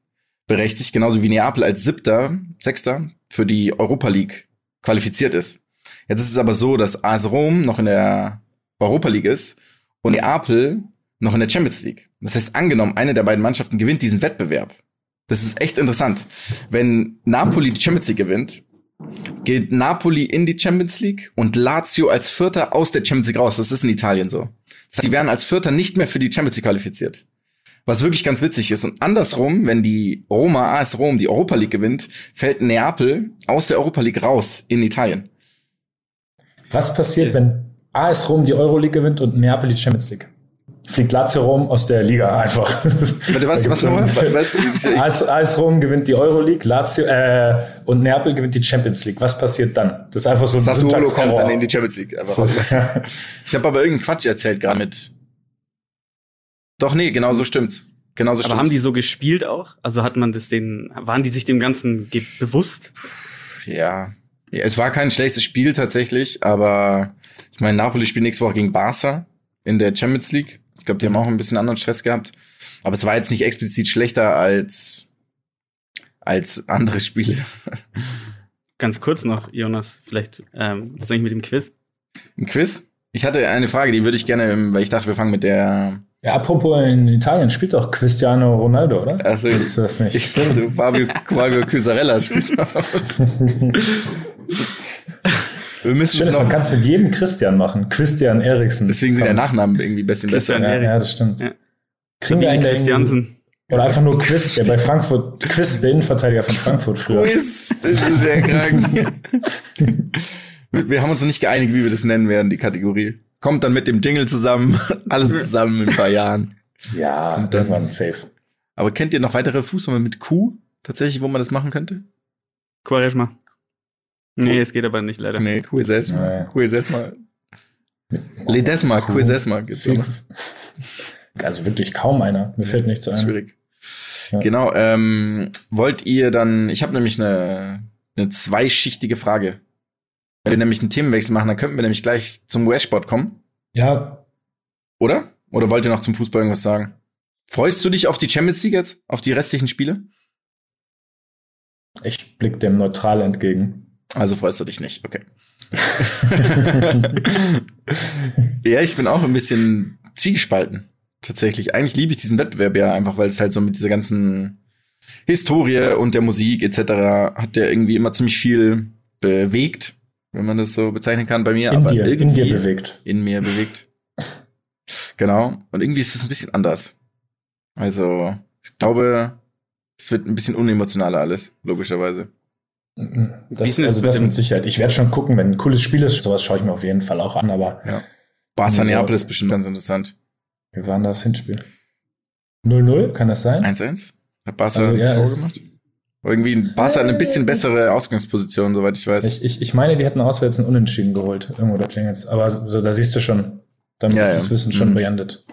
berechtigt, genauso wie Neapel als Siebter, Sechster für die Europa League qualifiziert ist. Jetzt ist es aber so, dass AS Rom noch in der Europa League ist und Neapel noch in der Champions League. Das heißt, angenommen, eine der beiden Mannschaften gewinnt diesen Wettbewerb. Das ist echt interessant. Wenn Napoli die Champions League gewinnt, geht Napoli in die Champions League und Lazio als Vierter aus der Champions League raus. Das ist in Italien so. Das werden als Vierter nicht mehr für die Champions League qualifiziert. Was wirklich ganz witzig ist. Und andersrum, wenn die Roma, AS Rom, die Europa League gewinnt, fällt Neapel aus der Europa League raus in Italien. Was passiert, wenn AS Rom die Euroleague gewinnt und Neapel die Champions League? Fliegt Lazio Rom aus der Liga einfach. Warte, was, was nochmal? Was, AS, AS Rom gewinnt die Euroleague, Lazio äh, und Neapel gewinnt die Champions League. Was passiert dann? Das ist einfach so ein Sassuolo kommt dann in die Champions League. Einfach raus. Ja. Ich habe aber irgendeinen Quatsch erzählt gerade mit. Doch, nee, genau so stimmt's. Genau so Aber stimmt's. haben die so gespielt auch? Also hat man das den, waren die sich dem Ganzen ge- bewusst? ja. ja. Es war kein schlechtes Spiel tatsächlich, aber ich meine, Napoli spielt nächste Woche gegen Barca in der Champions League. Ich glaube, die haben auch ein bisschen anderen Stress gehabt. Aber es war jetzt nicht explizit schlechter als, als andere Spiele. Ganz kurz noch, Jonas, vielleicht, ähm, was eigentlich mit dem Quiz? Ein Quiz? Ich hatte eine Frage, die würde ich gerne, weil ich dachte, wir fangen mit der. ja, apropos in Italien spielt doch Cristiano Ronaldo, oder? Also, Ist das nicht? ich dachte, Fabio, Fabio Cusarella spielt. wir müssen Schön, man kann es mit jedem Christian machen. Christian Eriksen. Deswegen sind der Nachnamen irgendwie ein bisschen besser. Christian Ja, Erik. ja, das stimmt. Ja. Kriegen wir einen Christiansen. Oder einfach nur Quiz, der bei Frankfurt, Quiz, der Innenverteidiger von Frankfurt früher. Quiz, das ist sehr krank. wir wir haben uns noch nicht geeinigt, wie wir das nennen werden, die Kategorie. Kommt dann mit dem Jingle zusammen, alles zusammen in ein paar Jahren. Ja, Und dann- irgendwann safe. Aber kennt ihr noch weitere Fußballer mit Q? Tatsächlich, wo man das machen könnte? Quaresma. Nee, es geht aber nicht leider. Nee, Quizesma. Quizesma. Ledesma, Quizesma gibt's noch. Also wirklich kaum einer. Mir fällt nichts ein. Schwierig. Ja. Genau, ähm, wollt ihr dann, ich habe nämlich eine, eine zweischichtige Frage. Wenn wir nämlich einen Themenwechsel machen, dann könnten wir nämlich gleich zum US-Sport kommen, Ja, oder? Oder wollt ihr noch zum Fußball irgendwas sagen? Freust du dich auf die Champions League jetzt? Auf die restlichen Spiele? ich blick dem neutral entgegen. Also freust du dich nicht, okay. ja, ich bin auch ein bisschen zielgespalten. Tatsächlich. Eigentlich liebe ich diesen Wettbewerb ja einfach, weil es halt so mit dieser ganzen Historie und der Musik etc. hat der irgendwie immer ziemlich viel bewegt, wenn man das so bezeichnen kann bei mir. In aber dir, in irgendwie dir bewegt. in mir bewegt. Genau. Und irgendwie ist es ein bisschen anders. Also, ich glaube, es wird ein bisschen unemotionaler alles, logischerweise. Das, Wie ist denn das also das mit Sicherheit. Ich werde schon gucken, wenn ein cooles Spiel ist, sowas schaue ich mir auf jeden Fall auch an, aber Barca Nee, so- Neapel ist bestimmt ganz interessant. wie war denn das Hinspiel? 0-0, kann das sein? 1-1? Hat Barca Also, ein ja, gemacht? Irgendwie Barca hat eine bisschen bessere Ausgangsposition, soweit ich weiß. Ich, ich, ich meine, die hätten auswärts einen Unentschieden geholt. Irgendwo da klingelt's. Aber so, da siehst du schon, dann Ja, ist ja. das Wissen schon Mhm. beendet.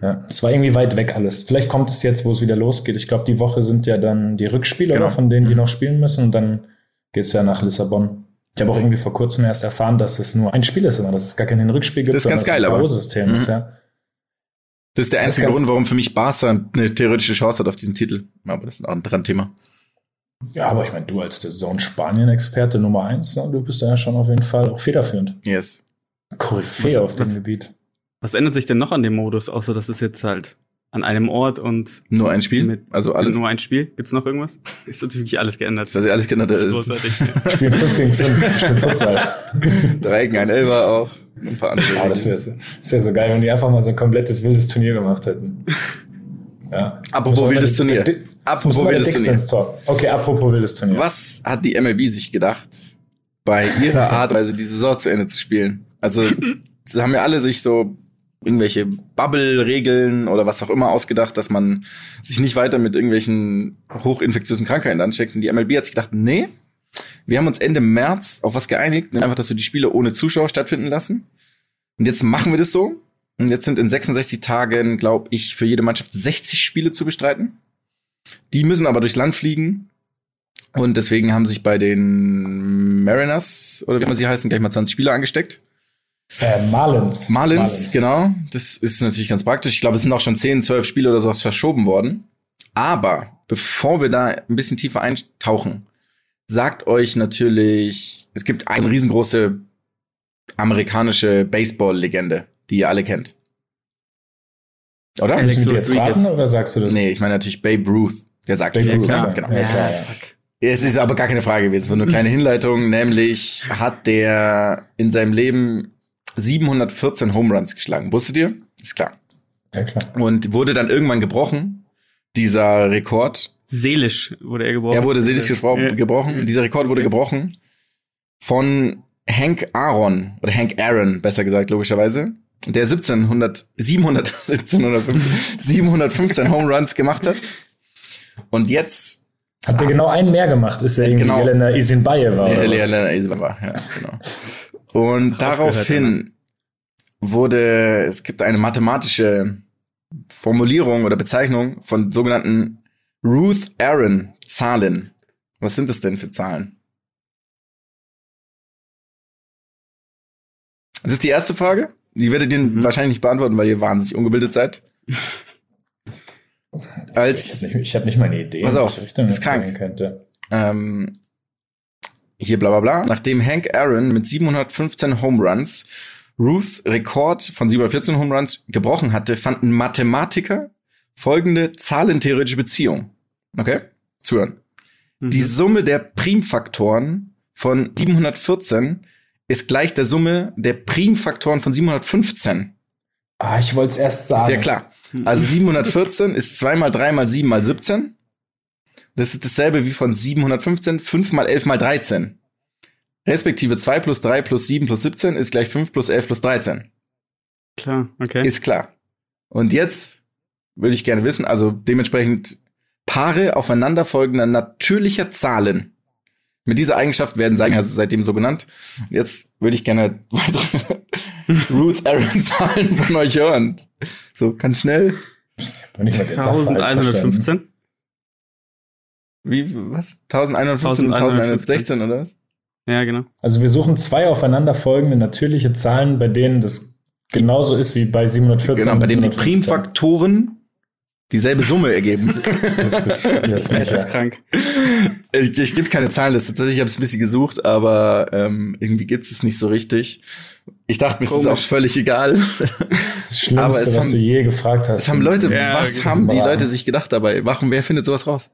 Ja, es war irgendwie weit weg alles. Vielleicht kommt es jetzt, wo es wieder losgeht. Ich glaube, die Woche sind ja dann die Rückspiele Genau. oder, von denen, die Mhm. noch spielen müssen. Und dann geht's ja nach Lissabon. Ich habe auch irgendwie vor kurzem erst erfahren, dass es nur ein Spiel ist, immer, dass es gar kein Rückspiel gibt. Das ist ganz sondern geil, aber- es ein System Mhm. ist, ja. Das ist der einzige ist Grund, warum für mich Barca eine theoretische Chance hat auf diesen Titel. Aber das ist ein anderes Thema. Ja, aber ich meine, du als der Zone Spanien-Experte Nummer eins, ne, du bist da ja schon auf jeden Fall auch federführend. Yes. Koryphäe auf dem Gebiet. Was ändert sich denn noch an dem Modus, außer dass es jetzt halt an einem Ort und Nur ein Spiel? mit also alles. nur ein Spiel. Gibt's noch irgendwas? Ist natürlich wirklich alles geändert. Das hat sich alles geändert. Das Das ist ist großartig. Spielen 5 gegen 5, spielen Futsal. drei gegen ein Elfer auch. und Ein paar andere. Ja, das wäre das wär so geil, wenn die einfach mal so ein komplettes wildes Turnier gemacht hätten. Ja. Apropos wildes Turnier. die- Apropos wildes Turnier. Okay, apropos wildes Turnier. Was hat die MLB sich gedacht, bei ihrer Art und Weise die Saison zu Ende zu spielen? Also, sie haben ja alle sich so irgendwelche Bubble-Regeln oder was auch immer ausgedacht, dass man sich nicht weiter mit irgendwelchen hochinfektiösen Krankheiten ansteckt. Und die MLB hat sich gedacht, nee, wir haben uns Ende März auf was geeinigt, nämlich einfach, dass wir die Spiele ohne Zuschauer stattfinden lassen. Und jetzt machen wir das so. Und jetzt sind in 66 Tagen, glaube ich, für jede Mannschaft 60 Spiele zu bestreiten. Die müssen aber durchs Land fliegen. Und deswegen haben sich bei den Mariners, oder wie immer sie heißen, gleich mal 20 Spieler angesteckt. Äh, Marlins. Marlins, genau. Das ist natürlich ganz praktisch. Ich glaube, es sind auch schon 10, 12 Spiele oder sowas verschoben worden. Aber bevor wir da ein bisschen tiefer eintauchen, sagt euch natürlich, es gibt eine riesengroße amerikanische Baseball-Legende, die ihr alle kennt. Oder? Alex wir jetzt raten oder sagst du das? Nee, ich meine natürlich Babe Ruth. Der sagt Babe euch Ruth, das, ja, genau. Ja, klar, ja. Es ist aber gar keine Frage gewesen, es war nur eine kleine Hinleitung, nämlich hat der in seinem Leben 714 Home Runs geschlagen. Wusstet ihr? Ist klar. Ja, klar. Und wurde dann irgendwann gebrochen, dieser Rekord. Seelisch wurde er gebrochen. Er wurde seelisch gespro Ja. gebrochen. Dieser Rekord wurde gebrochen von Hank Aaron, oder Hank Aaron, besser gesagt, logischerweise, der 1700, 700, 1750, 715 Home Runs gemacht hat. Und jetzt Habt ihr genau einen mehr gemacht? Ist ja irgendwie Genau. Jelena Isinbayeva oder Ja, was? Lena Islava, ja, genau. Und daraufhin wurde, es gibt eine mathematische Formulierung oder Bezeichnung von sogenannten Ruth Aaron Zahlen. Was sind das denn für Zahlen? Das ist die erste Frage. Die werdet ihr Mhm. wahrscheinlich nicht beantworten, weil ihr wahnsinnig ungebildet seid. Ich Als habe nicht, ich hab nicht mal eine Idee, Pass auf, welche Richtung ist das krank. könnte. ähm, hier bla bla bla, nachdem Hank Aaron mit 715 Home Runs Ruths Rekord von 714 Home Runs gebrochen hatte, fanden Mathematiker folgende zahlentheoretische Beziehung. Okay? Zuhören. Mhm. Die Summe der Primfaktoren von 714 ist gleich der Summe der Primfaktoren von 715. Ah, ich wollte es erst sagen. Ist ja klar. Also 714 ist 2 mal 3 mal 7 mal 17. Das ist dasselbe wie von 715, 5 mal 11 mal 13. Respektive 2 plus 3 plus 7 plus 17 ist gleich 5 plus 11 plus 13. Klar, okay. Ist klar. Und jetzt würde ich gerne wissen, also dementsprechend Paare aufeinanderfolgender natürlicher Zahlen. Mit dieser Eigenschaft werden sie also seitdem so genannt. Und Jetzt würde ich gerne weitere Ruth Aaron Zahlen von euch hören. So, ganz schnell. Bin ich mit den Sachverhalt verstanden. 1115. Wie, was? 1115 und 1116 oder was? Ja, genau. Also wir suchen zwei aufeinanderfolgende natürliche Zahlen, bei denen das genauso ist wie bei 714. Genau, bei dem die 715. Primfaktoren dieselbe Summe ergeben. Das bin ich Das ist krank. ich ich gebe keine Zahlen, das tatsächlich ich habe es ein bisschen gesucht, aber ähm, irgendwie gibt es nicht so richtig. Ich dachte mir, es ist auch völlig egal. Das ist das Aber Schlimmste, es was haben- du je gefragt hast. Was haben Leute, Ja, was das haben die Leute sich gedacht dabei? Warum, wer findet sowas raus?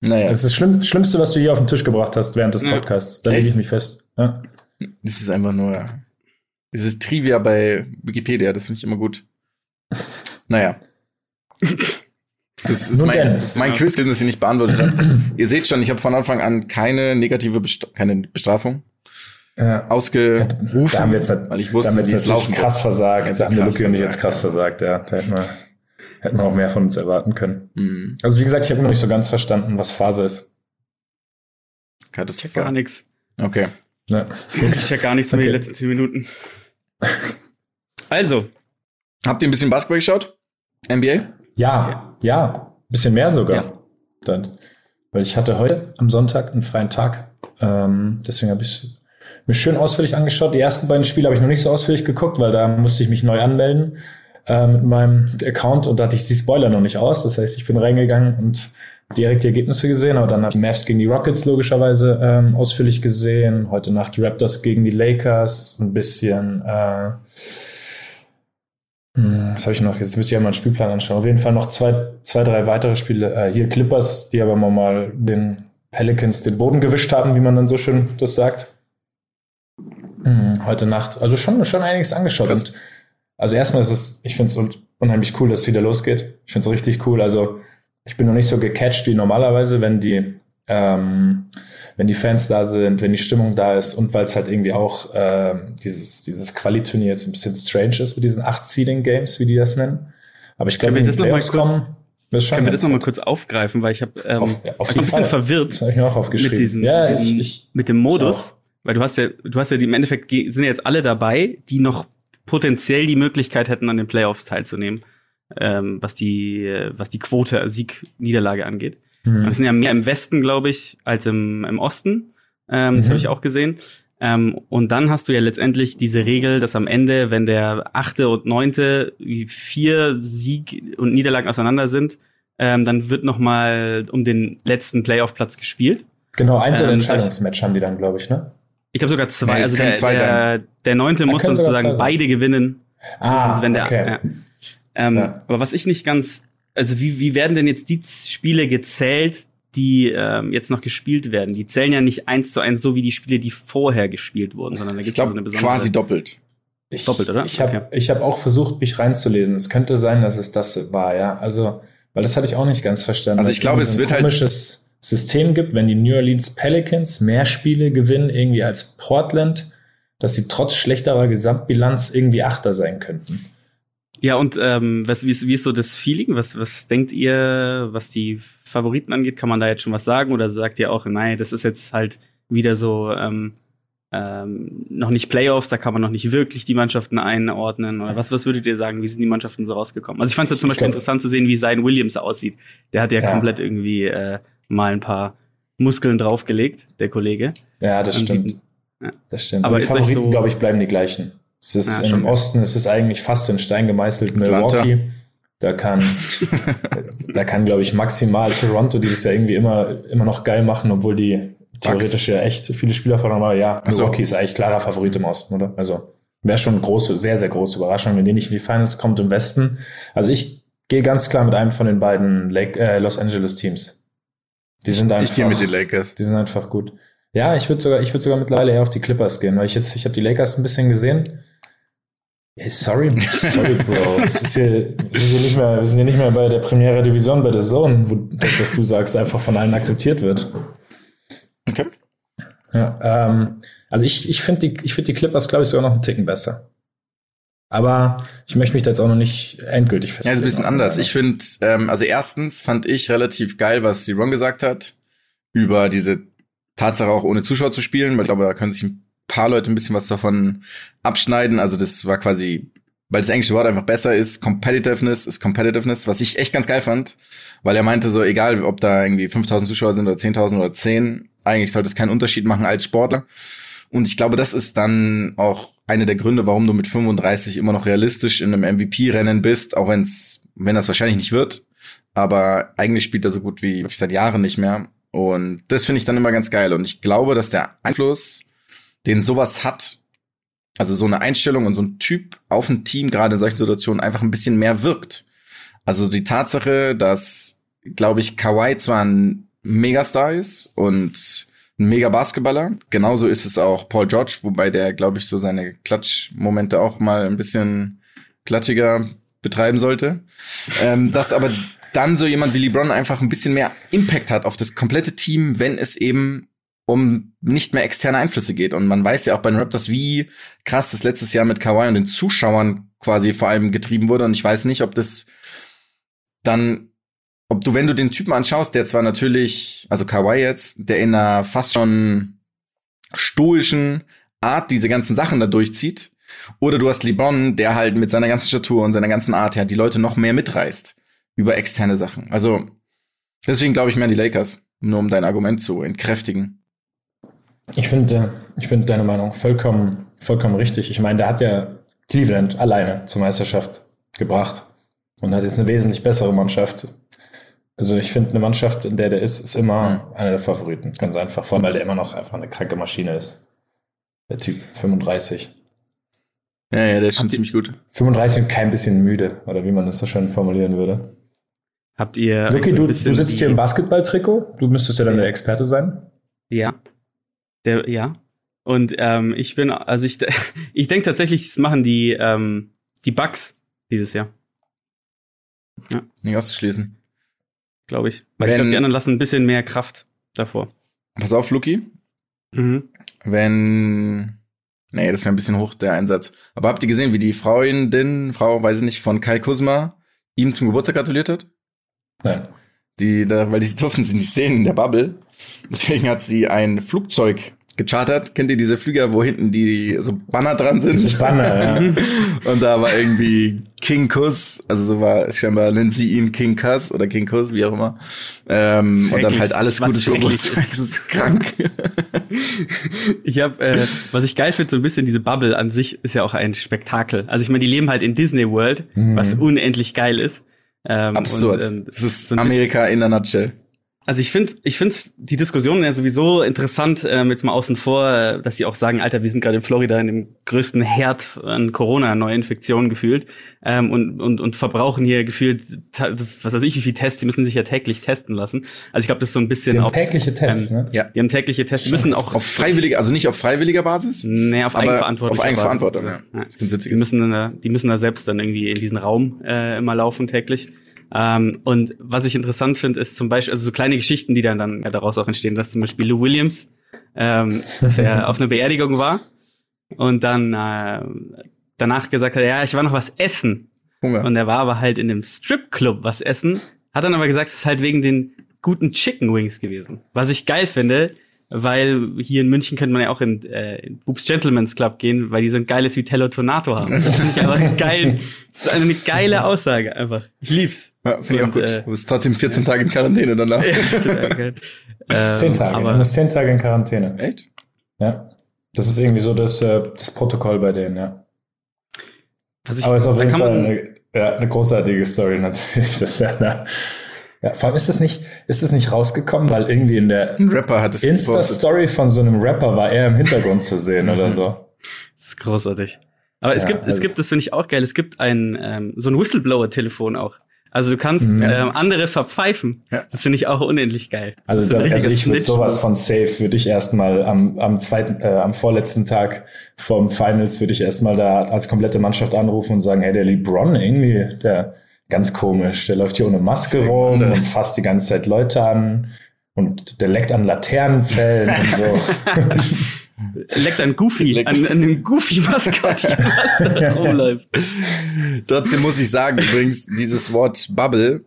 Naja, Das ist das Schlimm, Schlimmste, was du je auf den Tisch gebracht hast während des. Podcasts. Da lege ich mich fest. Ja. das ist einfach nur, das ist Trivia bei Wikipedia, das finde ich immer gut. Naja. Das ist Nun mein, mein Quiz, das ihr nicht beantwortet habt. Ihr seht schon, ich habe von Anfang an keine negative Best keine Bestrafung Ja. ausgerufen, Da haben wir jetzt, weil ich da wusste, haben wir wie jetzt es natürlich laufen krass versagt. Ja, da haben wir Luki und ich jetzt versagt, krass versagt. Ja, da hätten wir, hätten wir auch mehr von uns erwarten können. Hm, Also wie gesagt, ich habe noch nicht so ganz verstanden, was Phase ist. Gar Katastrophal. nichts. Okay. Ja. Ich check gar nichts mehr die Okay. letzten zehn Minuten. Also, Habt ihr ein bisschen Basketball geschaut? NBA? Ja, ja, bisschen mehr sogar. Dann, weil ich hatte heute am Sonntag einen freien Tag. Ähm, deswegen habe ich mir schön ausführlich angeschaut. Die ersten beiden Spiele habe ich noch nicht so ausführlich geguckt, weil da musste ich mich neu anmelden äh, mit meinem Account und da hatte ich die Spoiler noch nicht aus. Das heißt, ich bin reingegangen und direkt die Ergebnisse gesehen, aber dann habe ich Mavs gegen die Rockets logischerweise ähm, ausführlich gesehen. Heute Nacht Raptors gegen die Lakers, ein bisschen äh, Hm, Was habe ich noch? Jetzt müsste ich ja mal einen Spielplan anschauen. Auf jeden Fall noch zwei, zwei drei weitere Spiele. Äh, hier Clippers, die aber mal den Pelicans den Boden gewischt haben, wie man dann so schön das sagt. Hm, Heute Nacht. Also schon, schon einiges angeschaut. Krass. Und also erstmal ist es, ich finde es un unheimlich cool, dass es wieder losgeht. Ich finde es richtig cool. Also ich bin noch nicht so gecatcht wie normalerweise, wenn die, ähm, wenn die Fans da sind, wenn die Stimmung da ist und weil es halt irgendwie auch ähm, dieses, dieses Quali-Turnier jetzt ein bisschen strange ist mit diesen acht Seeding-Games, wie die das nennen. Aber ich glaube, wenn wir die das noch mal Playoffs kurz- kommen, Können wir das nochmal kurz aufgreifen, weil ich habe ähm, Auf- ja, auf ich ein bisschen Fall. verwirrt Das habe ich mir auch aufgeschrieben. mit diesem, ja, diesem ich, ich, mit dem Modus, weil du hast ja, du hast ja die, im Endeffekt sind ja jetzt alle dabei, die noch potenziell die Möglichkeit hätten, an den Playoffs teilzunehmen, ähm, was die, was die Quote Sieg-Niederlage angeht. hm. Wir sind ja mehr im Westen, glaube ich, als im, im Osten. Ähm, Das Mhm. habe ich auch gesehen. Ähm, und dann hast du ja letztendlich diese Regel, dass am Ende, wenn der achte und neunte vier Sieg und Niederlagen auseinander sind, ähm, dann wird noch mal um den letzten Playoff-Platz gespielt. Genau, Einzelentscheidungsmatch Ähm, haben die dann, glaube ich, ne? Ich glaube sogar zwei. Nee, es also können der, zwei der, der neunte muss dann sozusagen beide gewinnen. Ah, Also wenn der, okay. ja. Ähm, Ja. Aber was ich nicht ganz, also wie, wie werden denn jetzt die Spiele gezählt, die ähm, jetzt noch gespielt werden? Die zählen ja nicht eins zu eins so wie die Spiele, die vorher gespielt wurden, sondern da gibt es ja so eine besondere. quasi doppelt. Ich, Doppelt, oder? Ich habe Okay. hab auch versucht, mich reinzulesen. Es könnte sein, dass es das war, ja. Also, weil das hatte ich auch nicht ganz verstanden. Also ich glaube, es wird halt- komisches System gibt, wenn die New Orleans Pelicans mehr Spiele gewinnen, irgendwie als Portland, dass sie trotz schlechterer Gesamtbilanz irgendwie Achter sein könnten. Ja, und ähm, was, wie, ist, wie ist so das Feeling? Was, was denkt ihr, was die Favoriten angeht? Kann man da jetzt schon was sagen? Oder sagt ihr auch, nein, das ist jetzt halt wieder so ähm, ähm, noch nicht Playoffs, da kann man noch nicht wirklich die Mannschaften einordnen? Oder was, was würdet ihr sagen? Wie sind die Mannschaften so rausgekommen? Also ich fand es ja zum Beispiel glaub- interessant zu sehen, wie Zion Williams aussieht. Der hat ja, Ja. komplett irgendwie äh, mal ein paar Muskeln draufgelegt, der Kollege. Ja, das Und stimmt. ja. Das stimmt. Aber die Favoriten, so- glaube ich, bleiben die gleichen. Es ist Ja, im. Osten, es ist eigentlich fast in Stein gemeißelt Atlanta. Milwaukee. Da kann, da kann, glaube ich, maximal Toronto, die das ja irgendwie immer, immer noch geil machen, obwohl die theoretisch ja echt viele Spieler verloren haben. Aber ja, so. Milwaukee ist eigentlich klarer Favorit im Osten, oder? Also wäre schon eine große, sehr, sehr große Überraschung, wenn die nicht in die Finals kommt im Westen. Also ich gehe ganz klar mit einem von den beiden Lake, äh, Los Angeles Teams. Die sind einfach. Ich gehe mit den Lakers. Die sind einfach gut. Ja, ich würde sogar, ich würde sogar mittlerweile eher auf die Clippers gehen, weil ich jetzt, ich habe die Lakers ein bisschen gesehen. Hey, sorry, sorry, Bro. Es ist hier, wir, sind hier nicht mehr, wir sind hier nicht mehr bei der Premiere Division, bei der Zone, wo das, was du sagst, einfach von allen akzeptiert wird. Okay. Ja, ähm, also ich, ich finde die, ich finde die Clippers, glaube ich, sogar noch einen Ticken besser. Aber ich möchte mich da jetzt auch noch nicht endgültig Ja, festlegen. ist ein bisschen anders. Ich finde, ähm, also erstens fand ich relativ geil, was Ron gesagt hat, über diese Tatsache auch ohne Zuschauer zu spielen, weil ich glaube, da können sich ein paar Leute ein bisschen was davon abschneiden. Also das war quasi, weil das englische Wort einfach besser ist, Competitiveness ist Competitiveness, was ich echt ganz geil fand, weil er meinte so, egal ob da irgendwie 5000 Zuschauer sind oder 10.000 oder 10, eigentlich sollte es keinen Unterschied machen als Sportler. Und ich glaube, das ist dann auch eine der Gründe, warum du mit 35 immer noch realistisch in einem MVP-Rennen bist, auch wenn's, wenn das wahrscheinlich nicht wird. Aber eigentlich spielt er so gut wie wirklich seit Jahren nicht mehr. Und das finde ich dann immer ganz geil. Und ich glaube, dass der Einfluss, den sowas hat, also so eine Einstellung und so ein Typ auf ein Team, gerade in solchen Situationen, einfach ein bisschen mehr wirkt. Also die Tatsache, dass, glaube ich, Kawhi zwar ein Megastar ist und ein mega Basketballer. Genauso ist es auch Paul George, wobei der, glaube ich, so seine Klatschmomente auch mal ein bisschen klatschiger betreiben sollte. ähm, dass aber dann so jemand wie LeBron einfach ein bisschen mehr Impact hat auf das komplette Team, wenn es eben um nicht mehr externe Einflüsse geht. Und man weiß ja auch bei den Raptors, wie krass das letztes Jahr mit Kawhi und den Zuschauern quasi vor allem getrieben wurde. Und ich weiß nicht, ob das dann ob du, wenn du den Typen anschaust, der zwar natürlich, also Kawhi jetzt, der in einer fast schon stoischen Art diese ganzen Sachen da durchzieht, oder du hast LeBron, der halt mit seiner ganzen Statur und seiner ganzen Art her die Leute noch mehr mitreißt über externe Sachen. Also deswegen glaube ich mehr an die Lakers, nur um dein Argument zu entkräftigen. Ich finde, ich finde deine Meinung vollkommen, vollkommen richtig. Ich meine, der hat ja Cleveland alleine zur Meisterschaft gebracht und hat jetzt eine wesentlich bessere Mannschaft. Also ich finde, eine Mannschaft, in der der ist, ist immer einer der Favoriten. Ganz einfach. Vor allem, weil der immer noch einfach eine kranke Maschine ist. Der Typ 35. Ja, ja, der ist schon Habt ziemlich gut. 35 und kein bisschen müde, oder wie man das so schön formulieren würde. Habt ihr. ein du, du sitzt hier im Basketballtrikot. Du müsstest ja dann der Experte sein. Ja. Der, ja. Und ähm, ich bin, also ich, ich denke tatsächlich, das machen die, ähm, die Bugs dieses Jahr, Nicht auszuschließen. Glaube ich. Weil ich Wenn- glaube, die anderen lassen ein bisschen mehr Kraft davor. Pass auf, Luki. Mhm. Wenn. Nee, das wäre ein bisschen hoch, der Einsatz. Aber habt ihr gesehen, wie die Freundin, Frau, weiß ich nicht, von Kai Kusma ihm zum Geburtstag gratuliert hat? Nein. Die, da, weil die durften sie nicht sehen in der Bubble. Deswegen hat sie ein Flugzeug gechartert. Kennt ihr diese Flüger, wo hinten die so Banner dran Das sind? Banner, ja. Und da war irgendwie King Kuss, also so war scheinbar nennt sie ihn King Kuss oder King Kuss, wie auch immer. Ähm, und dann halt alles Was Gute zum schrecklich. Geburtstag. Das ist krank. Ich habe, äh, was ich geil finde, so ein bisschen diese Bubble an sich ist ja auch ein Spektakel. Also ich meine, die leben halt in Disney World, Mhm. was unendlich geil ist. Ähm, Absurd. Und, ähm, das ist so Amerika in a nutshell. Also ich finde, ich finde die Diskussion ja sowieso interessant, ähm, jetzt mal außen vor, äh, dass sie auch sagen, Alter, wir sind gerade in Florida in dem größten Herd an Corona-Neuinfektionen gefühlt ähm, und, und, und verbrauchen hier gefühlt, was weiß ich, wie viel Tests, die müssen sich ja täglich testen lassen. Also ich glaube, das ist so ein bisschen Die haben auch, tägliche Tests, ähm, ne? Ja. die haben tägliche Tests, die müssen auch Auf freiwilliger, also nicht auf freiwilliger Basis, Nee, auf Eigenverantwortung. auf Eigenverantwortung. Ja. Ja. Find's. Die müssen, da, die müssen da selbst dann irgendwie in diesen Raum äh, immer laufen täglich. Ähm, und was ich interessant finde, ist zum Beispiel, also so kleine Geschichten, die dann, dann ja, daraus auch entstehen, dass zum Beispiel Lou Williams, ähm, dass er auf einer Beerdigung war und dann äh, danach gesagt hat, ja, ich war noch was essen. Hunger. Und er war aber halt in einem Stripclub was essen, hat dann aber gesagt, es ist halt wegen den guten Chicken Wings gewesen. Was ich geil finde, weil hier in München könnte man ja auch in, äh, in Boobs Gentleman's Club gehen, weil die so ein geiles Vitello Tonato haben. Das finde ich einfach geil. Das ist eine geile Aussage einfach. Ich lieb's. ja, Finde ich auch gut. äh, du bist trotzdem 14 Tage in Quarantäne danach. Ja, total geil. Ähm, Zehn Tage. Aber du musst zehn Tage in Quarantäne. Echt? Ja. Das ist irgendwie so das, äh, das Protokoll bei denen, ja. was ich, Aber ist auf jeden Fall eine, ja, eine großartige Story natürlich. Das ist ja, eine, ja, vor allem ist das nicht, ist das nicht rausgekommen, weil irgendwie in der es. Insta-Story von so einem Rapper war er im Hintergrund zu sehen oder so. Das ist großartig. Aber es Ja, gibt, es also- gibt, das finde ich auch geil, es gibt ein, ähm, so ein Whistleblower-Telefon auch. Also du kannst Mhm. ähm, andere verpfeifen. Ja. Das finde ich auch unendlich geil. Das Also, da, also ich würde sowas von safe, würde ich erstmal am, am zweiten, äh, am vorletzten Tag vom Finals würde ich erstmal da als komplette Mannschaft anrufen und sagen, hey, der LeBron irgendwie, der ganz komisch, der läuft hier ohne Maske rum und fasst die ganze Zeit Leute an und der leckt an Laternenfällen und so. Leckt an Goofy, Leckt- an, an dem Goofy-Maskottchen, was da rumläuft. Trotzdem muss ich sagen, übrigens, dieses Wort Bubble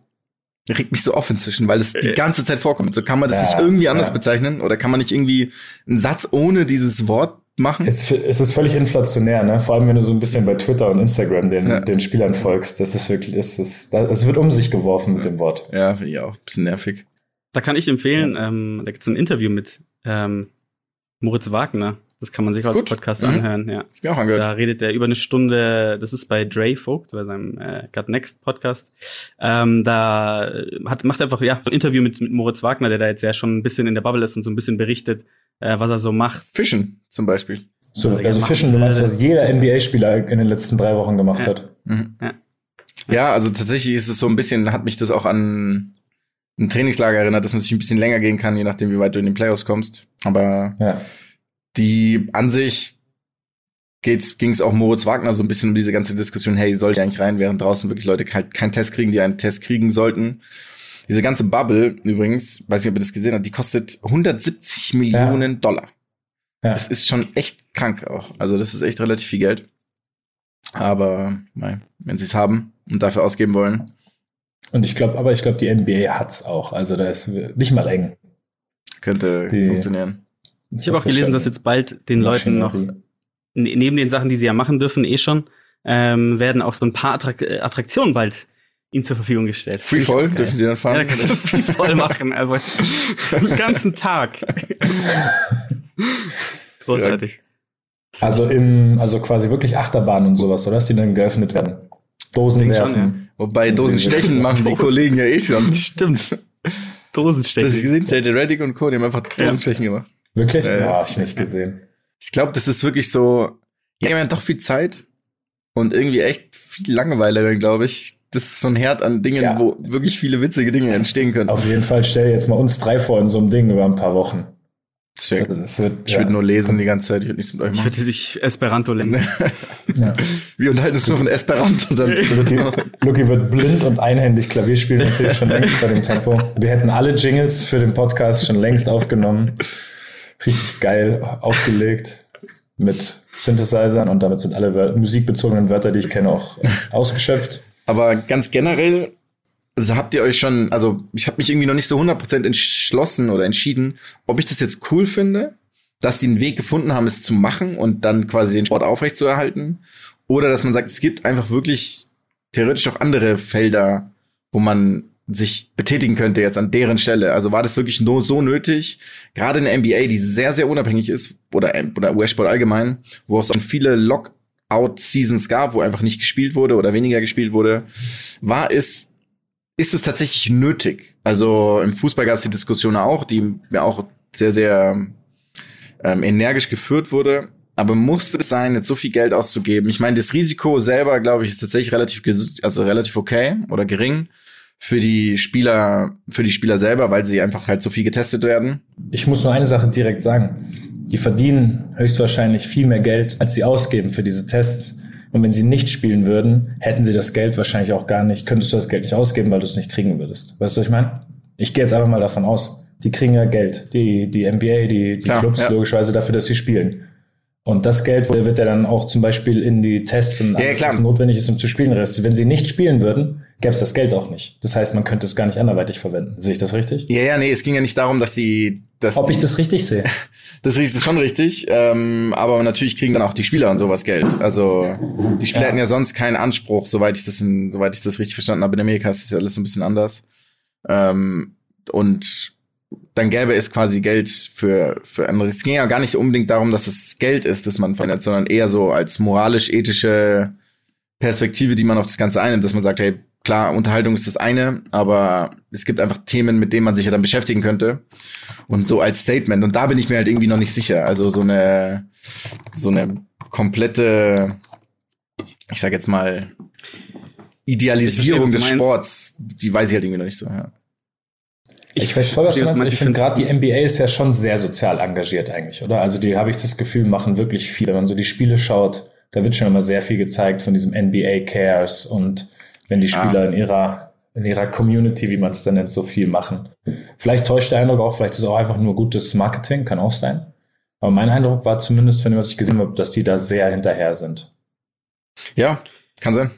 regt mich so auf inzwischen, weil es die ganze Zeit vorkommt. So kann man das Ja, nicht irgendwie anders ja. bezeichnen oder kann man nicht irgendwie einen Satz ohne dieses Wort machen? Es, es ist völlig inflationär, ne? Vor allem, wenn du so ein bisschen bei Twitter und Instagram den, Ja. den Spielern folgst. Das ist wirklich, es ist, es wird um sich geworfen mit dem Wort. ja, finde ich auch. Bisschen nervig. Da kann ich empfehlen, ähm, da gibt's ein Interview mit ähm, Moritz Wagner. Das kann man sich als. Podcast Mhm. anhören, ja. Ich bin auch angehört. Da redet er über eine Stunde, das ist bei Dre Vogt, bei seinem äh, Got Next Podcast. Ähm, da hat, macht einfach ja, ein Interview mit, mit Moritz Wagner, der da jetzt ja schon ein bisschen in der Bubble ist und so ein bisschen berichtet, äh, was er so macht. Fischen zum Beispiel. So, also gerne Fischen, du meinst, was jeder NBA-Spieler in den letzten drei Wochen gemacht Ja. hat. Mhm. Ja. Ja, also tatsächlich ist es so ein bisschen, hat mich das auch an ein Trainingslager erinnert, das natürlich ein bisschen länger gehen kann, je nachdem, wie weit du in den Playoffs kommst. Aber Ja. die an sich geht's, ging's auch Moritz Wagner so ein bisschen um diese ganze Diskussion, hey, soll ich eigentlich rein, während draußen wirklich Leute halt keinen Test kriegen, die einen Test kriegen sollten. Diese ganze Bubble übrigens, weiß nicht, ob ihr das gesehen habt, die kostet 170 Millionen Dollar. Ja. Das ist schon echt krank auch. Also das ist echt relativ viel Geld. Aber mei, wenn sie es haben und dafür ausgeben wollen, Und ich glaube, aber ich glaube, die NBA hat's auch. Also da ist nicht mal eng. könnte Die- funktionieren. Ich habe auch gelesen, dass jetzt bald den Leuten noch, ne- neben den Sachen, die sie ja machen dürfen, eh schon, ähm, werden auch so ein paar Attrakt äh, Attraktionen bald ihnen zur Verfügung gestellt. Free Finde ich auch Fall geil. dürfen sie dann Ja, fahren. da kannst du Free Fall machen, also den ganzen Tag. Großartig. Also im, also quasi wirklich Achterbahn und sowas, oder? Dass die dann geöffnet werden. Dosen Denk schon, werfen. Wobei Dosen stechen machen die Dosen- Kollegen ja eh schon. Stimmt. Das Dosenstechen. ist gesehen, JJ Reddick und Co. Die haben einfach Ja. Dosenstechen gemacht. Wirklich? Ja, Ja, ja. hab ich nicht gesehen. Ich glaube, das ist wirklich so, ja, man hat doch viel Zeit. und irgendwie echt viel Langeweile dann, glaube ich. Das ist so ein Herd an Dingen, Ja. wo wirklich viele witzige Dinge entstehen können. Auf jeden Fall stell jetzt mal uns drei vor in so einem Ding über ein paar Wochen. Das wär, Also wird, ich ja. würde nur lesen die ganze Zeit, ich würde nichts mit euch Ich machen. würde dich Esperanto lernen. ja. Wir unterhalten uns noch in Esperanto dann. Lucky, Lucky wird blind und einhändig Klavier spielen natürlich schon längst bei dem Tempo. Wir hätten alle Jingles für den Podcast schon längst aufgenommen. Richtig geil aufgelegt mit Synthesizern und damit sind alle Wör musikbezogenen Wörter, die ich kenne, auch ausgeschöpft. Aber ganz generell, also habt ihr euch schon, also ich habe mich irgendwie noch nicht so 100% entschlossen oder entschieden, ob ich das jetzt cool finde, dass die einen Weg gefunden haben, es zu machen und dann quasi den Sport aufrechtzuerhalten. Oder dass man sagt, es gibt einfach wirklich theoretisch auch andere Felder, wo man sich betätigen könnte jetzt an deren Stelle. Also war das wirklich nur so nötig, gerade in der NBA, die sehr, sehr unabhängig ist, oder, oder US-Sport allgemein, wo es auch viele Lockout-Seasons gab, wo einfach nicht gespielt wurde oder weniger gespielt wurde, war es, ist es tatsächlich nötig? Also im Fußball gab es die Diskussion auch, die mir auch sehr, sehr ähm, energisch geführt wurde. Aber musste es sein, jetzt so viel Geld auszugeben? Ich meine, das Risiko selber, glaube ich, ist tatsächlich relativ, also relativ okay oder gering für die Spieler, für die Spieler selber, weil sie einfach halt so viel getestet werden. Ich muss nur eine Sache direkt sagen. Die verdienen höchstwahrscheinlich viel mehr Geld, als sie ausgeben für diese Tests. Und wenn sie nicht spielen würden, hätten sie das Geld wahrscheinlich auch gar nicht, könntest du das Geld nicht ausgeben, weil du es nicht kriegen würdest. Weißt du, was ich meine? Ich gehe jetzt einfach mal davon aus. Die kriegen ja Geld. Die, die NBA, die, die Klar, Clubs ja. logischerweise dafür, dass sie spielen. Und das Geld wird ja dann auch zum Beispiel in die Tests und Ja, alles, klar. was notwendig ist, um zu spielen. Wenn sie nicht spielen würden, gäbe es das Geld auch nicht. Das heißt, man könnte es gar nicht anderweitig verwenden. Sehe ich das richtig? Ja, ja, nee, es ging ja nicht darum, dass sie, dass Ob ich das richtig sehe? Das ist schon richtig, ähm, aber natürlich kriegen dann auch die Spieler und sowas Geld. Also die Spieler Ja. hätten ja sonst keinen Anspruch, soweit ich das, in, soweit ich das richtig verstanden habe. In Amerika ist das ja alles so ein bisschen anders. Ähm, und dann gäbe es quasi Geld für für andere. Es ging ja gar nicht unbedingt darum, dass es Geld ist, das man verändert, sondern eher so als moralisch-ethische Perspektive, die man auf das Ganze einnimmt, dass man sagt, hey, klar, Unterhaltung ist das eine, aber es gibt einfach Themen, mit denen man sich ja dann beschäftigen könnte. Und so als Statement. Und da bin ich mir halt irgendwie noch nicht sicher. Also so eine, so eine komplette, ich sag jetzt mal, Idealisierung des Sports, die weiß ich halt irgendwie noch nicht so. Ja. Ich, weiß voll, was du meinst. Ich finde gerade die NBA ist ja schon sehr sozial engagiert eigentlich, oder? Also die habe ich das Gefühl, machen wirklich viel. Wenn man so die Spiele schaut, da wird schon immer sehr viel gezeigt von diesem NBA Cares und wenn die Spieler Ah. in ihrer in ihrer Community, wie man es dann nennt, so viel machen. Vielleicht täuscht der Eindruck auch, vielleicht ist es auch einfach nur gutes Marketing, kann auch sein. Aber mein Eindruck war zumindest, von dem, was ich gesehen habe, dass die da sehr hinterher sind. ja, kann sein.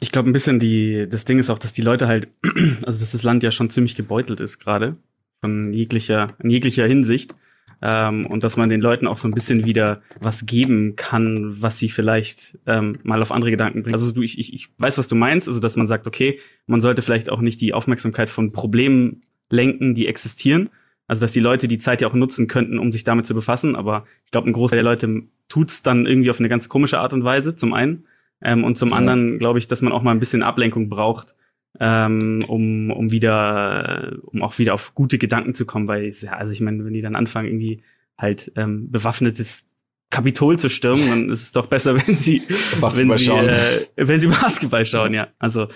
Ich glaube ein bisschen die, das Ding ist auch, dass die Leute halt, also dass das Land ja schon ziemlich gebeutelt ist gerade von jeglicher, in jeglicher Hinsicht. Ähm, und dass man den Leuten auch so ein bisschen wieder was geben kann, was sie vielleicht ähm, mal auf andere Gedanken bringt. Also du, ich, ich, ich weiß, was du meinst, also dass man sagt, okay, man sollte vielleicht auch nicht die Aufmerksamkeit von Problemen lenken, die existieren. Also dass die Leute die Zeit ja auch nutzen könnten, um sich damit zu befassen. Aber ich glaube, ein Großteil der Leute tut's dann irgendwie auf eine ganz komische Art und Weise, zum einen. Ähm, und zum Ja. anderen glaube ich, dass man auch mal ein bisschen Ablenkung braucht, ähm, um, um wieder, um auch wieder auf gute Gedanken zu kommen, weil ja, also ich meine, wenn die dann anfangen, irgendwie halt ähm, bewaffnetes Kapitol zu stürmen, dann ist es doch besser, wenn sie, Basketball wenn sie, schauen. äh, wenn sie Basketball schauen, ja. Also,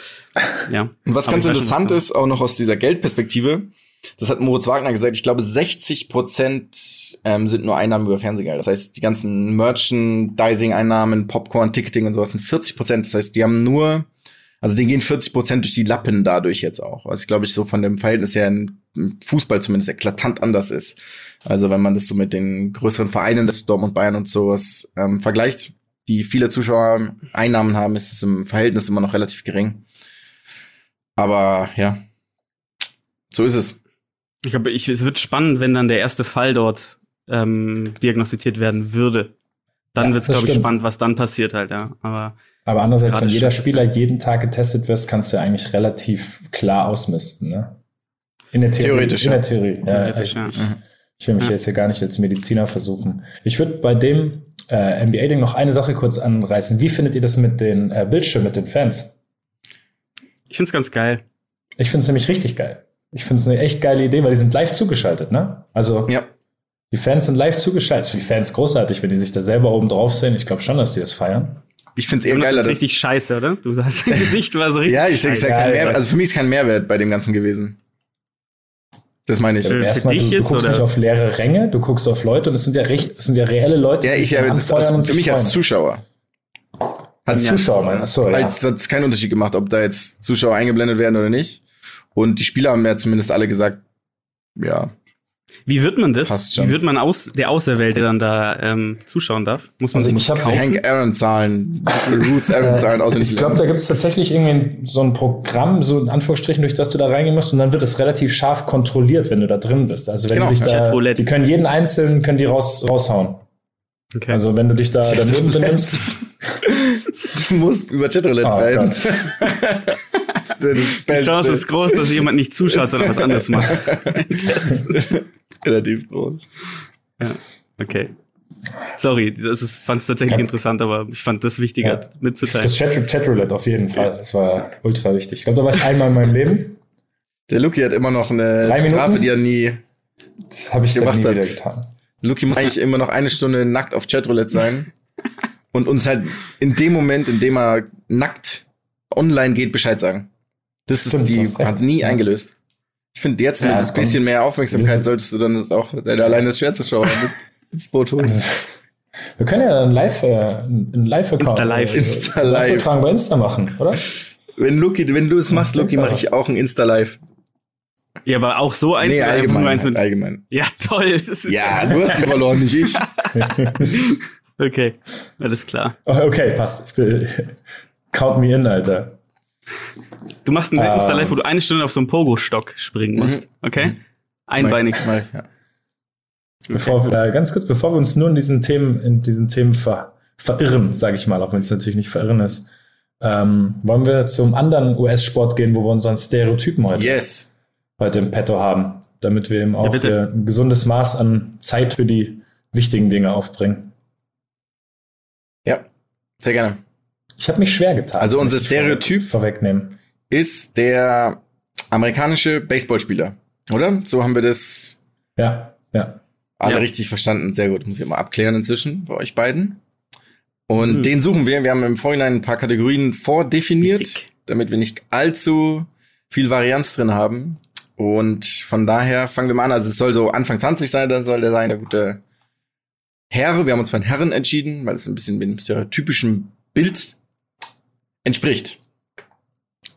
ja. Und was Aber ganz ich interessant ist, auch noch aus dieser Geldperspektive, das hat Moritz Wagner gesagt, ich glaube 60 Prozent ähm, sind nur Einnahmen über Fernsehgeld. Das heißt, die ganzen Merchandising-Einnahmen, Popcorn, Ticketing und sowas sind 40 Prozent. Das heißt, die haben nur, also denen gehen 40 Prozent durch die Lappen dadurch jetzt auch. Was, glaube ich, so von dem Verhältnis her im im Fußball zumindest eklatant anders ist. Also wenn man das so mit den größeren Vereinen, das Dortmund, Bayern und sowas ähm, vergleicht, die viele Zuschauer Einnahmen haben, ist es im Verhältnis immer noch relativ gering. Aber ja, so ist es. Ich glaube, ich, es wird spannend, wenn dann der erste Fall dort ähm, diagnostiziert werden würde. Dann Ja, wird's, das glaube ich, spannend, was dann passiert halt, ja. Aber Aber andererseits, wenn jeder Spieler jeden Tag getestet wird, kannst du ja eigentlich relativ klar ausmisten, ne? In der Theorie. Theoretisch, In der Theorie. Theoretisch, ja, ja. ich, ich will mich Ja. jetzt hier gar nicht als Mediziner versuchen. Ich würde bei dem äh, NBA-Ding noch eine Sache kurz anreißen. Wie findet ihr das mit den äh, Bildschirmen, mit den Fans? ich find's ganz geil. Ich finde es nämlich richtig geil. Ich finde es eine echt geile Idee, weil die sind live zugeschaltet, ne? Also Ja. die Fans sind live zugeschaltet. Für die Fans großartig, wenn die sich da selber oben drauf sehen. Ich glaube schon, dass die das feiern. ich finde es eher Jonas geiler, ist dass, richtig scheiße, oder? Du sagst, dein Gesicht war so richtig ja, ich ich sag Ja, kein ja. Mehrwert, also für mich ist kein Mehrwert bei dem Ganzen gewesen. Das meine ich. Für- für Erstmal, du, du guckst oder? nicht auf leere Ränge, du guckst auf Leute und es sind ja recht, es sind ja reelle Leute, Ja, ich ja, das, anfeuern und als, für mich als freuen. Zuschauer. als Ja. Zuschauer, mein, achso, ja. Als hat es keinen Unterschied gemacht, ob da jetzt Zuschauer eingeblendet werden oder nicht. Und die Spieler haben ja zumindest alle gesagt, ja, Wie wird man das? Passt schon. Wie wird man aus, der Auserwählte dann da ähm, zuschauen darf? Muss man Also sich ich das hab- kaufen? Hank Aaron Zahlen, Ruth Aaron Zahlen auswendig Ich glaube, da gibt es tatsächlich irgendwie so ein Programm, so in Anführungsstrichen, durch das du da reingehen musst und dann wird es relativ scharf kontrolliert, wenn du da drin bist. Also wenn Genau, du dich da, die können jeden einzelnen, können die raus, raushauen. Okay. Also wenn du dich da daneben benimmst. du musst über Chatroulette Oh die Chance ist groß, dass jemand nicht zuschaut, sondern was anderes macht. relativ groß. Okay. Sorry, das ist, fand es tatsächlich Kein- interessant, aber ich fand das wichtiger Ja. mitzuteilen. Das Chat Chatroulette auf jeden Fall. Das war ultra wichtig. Ich glaube, da war ich einmal in meinem Leben. Der Luki hat immer noch eine Drei Minuten? Strafe, die er nie. Das habe ich dann Gemacht nie hat. wieder getan. Luki muss eigentlich immer noch eine Stunde nackt auf Chatroulette sein. und uns halt in dem Moment, in dem er nackt online geht, Bescheid sagen. Das ist Stimmt, du die, hat nie Ja. eingelöst. Ich finde, jetzt Ja, mit ein bisschen kommt- mehr Aufmerksamkeit solltest du dann das auch äh, alleine das Schwerzuschauer mit ins Boot holen. Wir können ja ein Live, äh, ein Live-Account. Insta-Live. äh, Insta-Live. Live-Übertragung bei Insta machen, oder? Wenn Luki, wenn du es machst, Luki, mache ich auch ein Insta-Live. ja, aber auch so eins Nee, allgemein. eins mit. allgemein. Ja, toll. Das ist Ja, du hast die verloren, nicht ich. Okay, alles klar. Oh, Okay, passt. Ich will, count me in, Alter. Du machst ein Ah. Insta-Live, wo du eine Stunde auf so einem Pogo-Stock springen musst. Okay? Einbeinig. Mach ich, ja. Bevor wir, äh, ganz kurz, bevor wir uns nur in diesen Themen, in diesen Themen ver, verirren, sage ich mal, auch wenn es natürlich nicht verirren ist, ähm, wollen wir zum anderen US-Sport gehen, wo wir unseren Stereotypen heute, Yes. heute im Petto haben, damit wir eben auch hier ein gesundes Maß an Zeit für die wichtigen Dinge aufbringen. Ja, sehr gerne. Ich habe mich schwer getan. Also unser Stereotyp- vor- vorwegnehmen. Ist der amerikanische Baseballspieler, oder? So haben wir das Ja, ja. alle Ja. richtig verstanden. Sehr gut. Muss ich mal abklären inzwischen bei euch beiden. Und Mhm. den suchen wir. Wir haben im Vorhinein ein paar Kategorien vordefiniert, Basic. damit wir nicht allzu viel Varianz drin haben. Und von daher fangen wir mal an. Also es soll so Anfang 20 sein, dann soll der sein, der gute Herr. Wir haben uns für einen Herren entschieden, weil es ein bisschen dem stereotypischen Bild entspricht.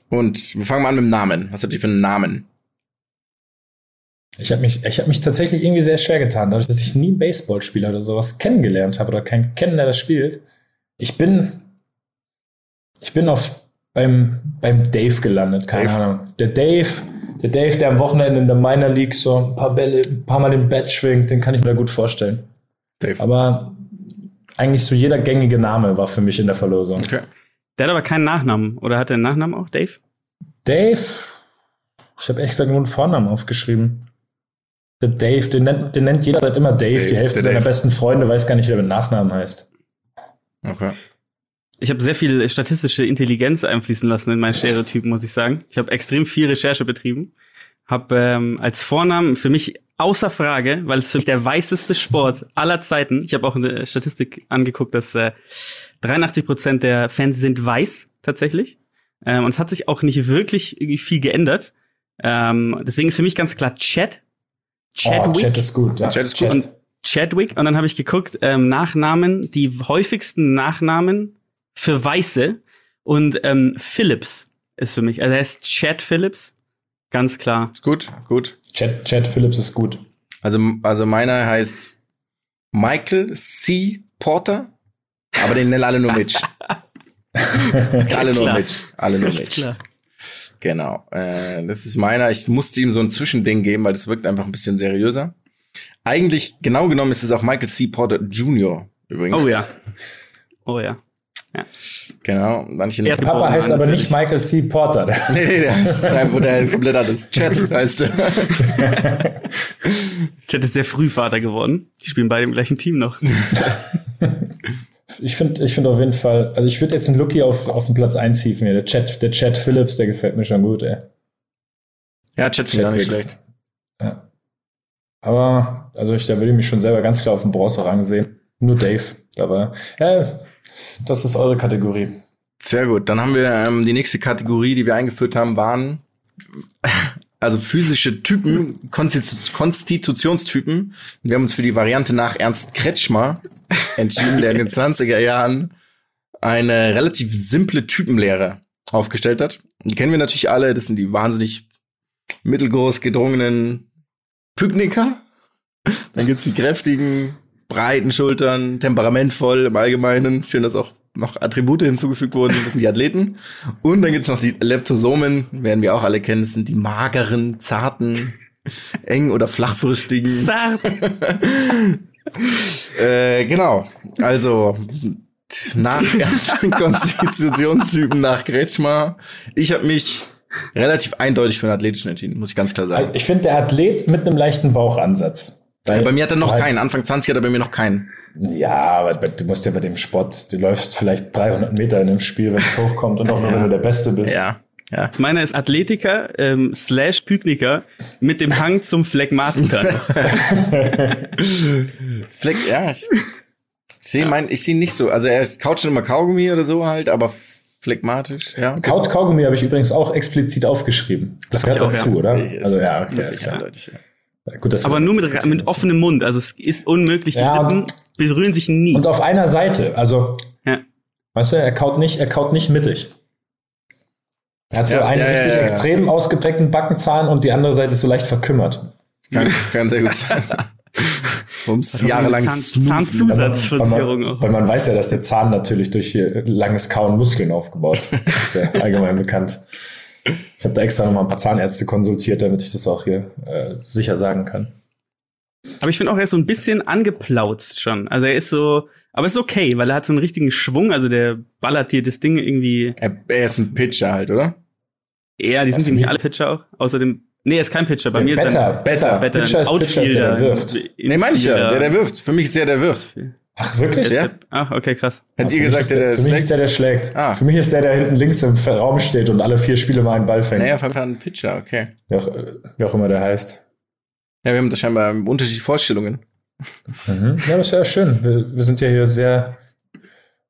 Und wir fangen mal an mit dem Namen. Was habt ihr für einen Namen? Ich habe mich, ich hab mich tatsächlich irgendwie sehr schwer getan, dadurch, dass ich nie einen Baseballspieler oder sowas kennengelernt habe oder keinen kennen, der das spielt. Ich bin, ich bin auf beim, beim Dave gelandet, keine Dave. Ahnung. Der Dave, der Dave, der am Wochenende in der Minor League so ein paar Bälle, ein paar Mal den Bat schwingt, den kann ich mir da gut vorstellen. Dave. Aber eigentlich so jeder gängige Name war für mich in der Verlosung. Okay. Der hat aber keinen Nachnamen. Oder hat er einen Nachnamen auch, Dave? Dave, ich habe echt gesagt nur einen Vornamen aufgeschrieben. Der Dave, den nennt, den nennt jeder seit immer Dave. Dave Die Hälfte der seiner Dave. besten Freunde weiß gar nicht, wie er mit Nachnamen heißt. Okay. Ich habe sehr viel statistische Intelligenz einfließen lassen in meinen Stereotypen, muss ich sagen. Ich habe extrem viel Recherche betrieben. Habe ähm, als Vornamen für mich außer Frage, weil es für mich der weißeste Sport aller Zeiten. Ich habe auch eine Statistik angeguckt, dass äh, 83 Prozent der Fans sind weiß tatsächlich. Ähm, und es hat sich auch nicht wirklich irgendwie viel geändert. Ähm, deswegen ist für mich ganz klar Chad. Oh, Chadwick. Chat ist gut. Ja. Chat ist gut. Und Chadwick. Und dann habe ich geguckt, ähm, Nachnamen, die häufigsten Nachnamen für Weiße. Und ähm, Phillips ist für mich. Also er ist Chad Phillips. Ganz klar. Ist gut, gut. Chat, Chat Phillips ist gut. Also, also meiner heißt Michael C. Porter, aber den nennen alle nur Mitch. alle nur Klar. Mitch. Alle nur Ganz Mitch. klar. Genau. Äh, das ist meiner. Ich musste ihm so ein Zwischending geben, weil das wirkt einfach ein bisschen seriöser. Eigentlich, genau genommen, ist es auch Michael C. Porter Jr. übrigens. Oh ja. Oh ja. Genau. Er noch ist Papa Geboren, heißt aber nicht Michael C. Porter. Der- Nee, nee, der ist einfach der komplett anders. Chat heißt er. Chad ist sehr früh Vater geworden. Die spielen beide im gleichen Team noch. Ich finde ich find auf jeden Fall, also ich würde jetzt einen Lucky auf, auf den Platz 1 hieven. Der Chat, der Chat Phillips, der gefällt mir schon gut, ey. Ja, Chat finde ich nicht schlecht. Ja. Aber, also ich, da würde ich mich schon selber ganz klar auf den Bronze-Rang sehen. Nur Dave. Aber, ja, Das ist eure Kategorie. Sehr gut. Dann haben wir ähm, die nächste Kategorie, die wir eingeführt haben, waren also physische Typen, Konstitu Konstitutionstypen. Wir haben uns für die Variante nach Ernst Kretschmer entschieden, der in den 20er Jahren eine relativ simple Typenlehre aufgestellt hat. Die kennen wir natürlich alle. Das sind die wahnsinnig mittelgroß gedrungenen Pykniker. Dann gibt's die kräftigen, breiten Schultern, temperamentvoll im Allgemeinen. Schön, dass auch noch Attribute hinzugefügt wurden. Das sind die Athleten. Und dann gibt's noch die Leptosomen, werden wir auch alle kennen. Das sind die mageren, zarten, eng- oder flachbrüstigen. Zart. Äh, genau. Also nach ersten Konstitutionstypen nach Kretschmer. Ich habe mich relativ eindeutig für den Athletischen entschieden, muss ich ganz klar sagen. Ich finde, der Athlet mit einem leichten Bauchansatz. Weil Bei mir hat er noch keinen. Anfang 20 hat er bei mir noch keinen. Ja, aber du musst ja bei dem Sport, du läufst vielleicht 300 Meter in dem Spiel, wenn es hochkommt und auch nur, wenn du der Beste bist. Ja. Ja. Meiner ist Athletiker ähm, slash Pykniker mit dem Hang zum Phlegmatiker. Fleck, ja. Ich sehe mein, ich sehe nicht so. Also er kaut schon immer Kaugummi oder so halt, aber phlegmatisch, ja. Kaut Kaugummi habe ich übrigens auch explizit aufgeschrieben. Das hab gehört dazu, ja. oder? Also ja, okay, Das ist ist klar. eindeutig, ja. Gut, Aber nur mit, mit offenem Mund. Also es ist unmöglich. Die Ja, Lippen berühren sich nie. Und auf einer Seite. Also, Ja. weißt du, er kaut nicht, er kaut nicht mittig. Er hat so Ja, einen ja, richtig ja, ja. extrem ausgeprägten Backenzahn und die andere Seite ist so leicht verkümmert. Kann, kann sehr gut sein. Ums jahrelang Zahn- snoozen. Zahnzu- Weil weil, auch. man, weil man weiß ja, dass der Zahn natürlich durch langes Kauen Muskeln aufgebaut wird. Das ist ja allgemein bekannt. Ich habe da extra nochmal ein paar Zahnärzte konsultiert, damit ich das auch hier äh, sicher sagen kann. Aber ich finde auch, er ist so ein bisschen angeplautzt schon. Also er ist so, aber ist okay, weil er hat so einen richtigen Schwung. Also der ballert hier das Ding irgendwie. Er, er ist ein Pitcher halt, oder? Ja, die sind nämlich alle Pitcher auch. Außerdem, nee, er ist kein Pitcher. Bei Der mir ist Better, er Better, Better, Pitcher ist Pitcher, ist der, der wirft. Nee, ja, der, der wirft. Für mich ist der, der wirft. Ach, wirklich? Ja? Ach, okay, krass. Hättet Für ihr gesagt, ist der, der für mich ist schlägt? der, der schlägt. Ah. Für mich ist der, der hinten links im Raum steht und alle vier Spiele mal einen Ball fängt. Naja, auf jeden Fall ein Pitcher, okay. Wie, auch, wie auch immer der heißt. Ja, wir haben da scheinbar unterschiedliche Vorstellungen. Mhm. Ja, das ist ja schön. Wir, wir sind ja hier sehr,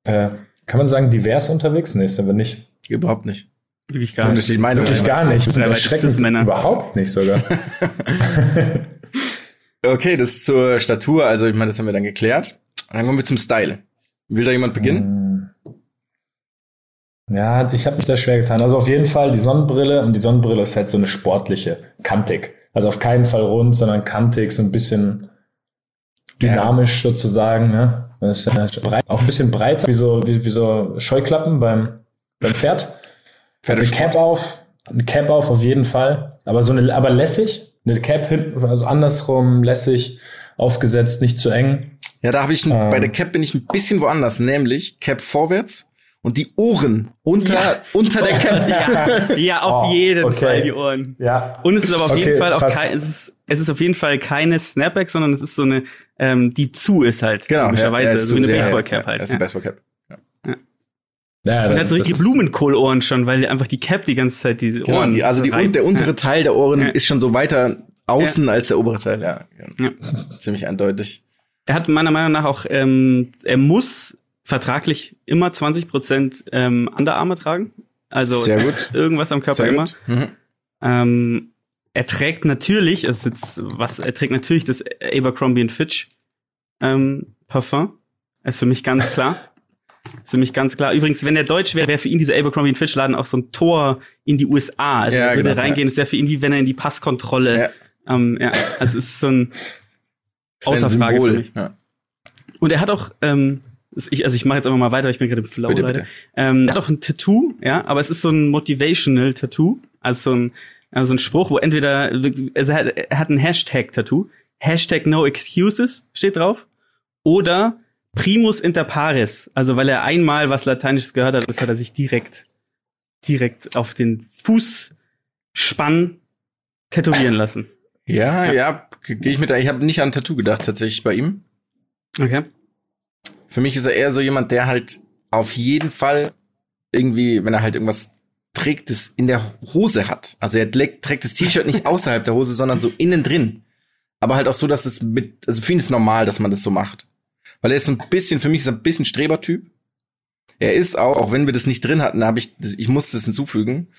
äh, kann man sagen, divers unterwegs? Nee, sind wir nicht. Überhaupt nicht. Wirklich gar nicht. Unterschiedliche Meinungen. Wirklich gar nicht. Wir sind erschreckend Cis-Männer. überhaupt nicht sogar. Okay, das zur Statur, also ich meine, das haben wir dann geklärt. Dann kommen wir zum Style. Will da jemand beginnen? Mm. Ja, ich habe mich da schwer getan. Also auf jeden Fall die Sonnenbrille und die Sonnenbrille ist halt so eine sportliche, kantig. Also auf keinen Fall rund, sondern kantig, so ein bisschen dynamisch sozusagen. Ne? Das ist ja breit, auch ein bisschen breiter, wie so, wie, wie so Scheuklappen beim, beim Pferd. Eine Cap auf, eine Cap auf auf jeden Fall, aber so eine, aber lässig, eine Cap hinten, also andersrum, lässig, aufgesetzt, nicht zu eng. Ja, da habe ich, ein, Ähm. bei der Cap bin ich ein bisschen woanders, nämlich Cap vorwärts und die Ohren unter, unter der Cap. Ja, ja auf Oh, jeden okay. Fall die Ohren. Ja. Und es ist aber auf Okay, jeden Fall auch kein, es ist, es ist auf jeden Fall keine Snapback, sondern es ist so eine, ähm, die zu ist halt. Genau, Logischerweise, ja, ist so wie eine ja, ja, Baseballcap ja, halt. Das ist ja. eine Baseballcap. Ja, Und er hat das- so das richtige ist- Blumenkohlohren schon, weil einfach die Cap die ganze Zeit die Genau, Ohren. die, also die, reibt. der untere Teil der Ohren Ja. ist schon so weiter außen als der obere Teil. Ja, ja. Ja. ziemlich eindeutig. Er hat meiner Meinung nach auch, ähm, er muss vertraglich immer 20 Prozent ähm, Underarme tragen. Also ist irgendwas am Körper immer. Mhm. Ähm, er trägt natürlich, es ist jetzt was, er trägt natürlich das Abercrombie Fitch ähm, Parfum. Ist für mich ganz klar. Ist für mich ganz klar. Übrigens, wenn er Deutsch wäre, wäre für ihn dieser Abercrombie Fitch Laden auch so ein Tor in die USA. Also Ja, er würde genau, reingehen, es wäre für ihn wie wenn er in die Passkontrolle. Ja. Ähm, ja, also es ist so ein Ist Außer Frage für mich. Ja. und er hat auch, ähm, ich, also ich mache jetzt einfach mal weiter, weil ich bin gerade im Flow, Bitte, Leute. bitte. Ähm, er hat auch ein Tattoo, ja, aber es ist so ein motivational Tattoo, also so ein, also so ein Spruch, wo entweder, also er hat, er hat ein Hashtag-Tattoo, Hashtag No Excuses steht drauf, oder Primus inter pares, also weil er einmal was Lateinisches gehört hat, das hat er sich direkt, direkt auf den Fußspann tätowieren lassen. Ja, Ja. ja, gehe ich mit. Ich habe nicht an ein Tattoo gedacht tatsächlich bei ihm. Okay. Für mich ist er eher so jemand, der halt auf jeden Fall irgendwie, wenn er halt irgendwas trägt, das in der Hose hat. Also er trägt trägt das T-Shirt nicht außerhalb der Hose, sondern so innen drin. Aber halt auch so, dass es mit, also für ihn ist normal, dass man das so macht. Weil er ist so ein bisschen, für mich ist er ein bisschen Strebertyp. Er ist auch, auch wenn wir das nicht drin hatten, habe ich, ich musste es hinzufügen.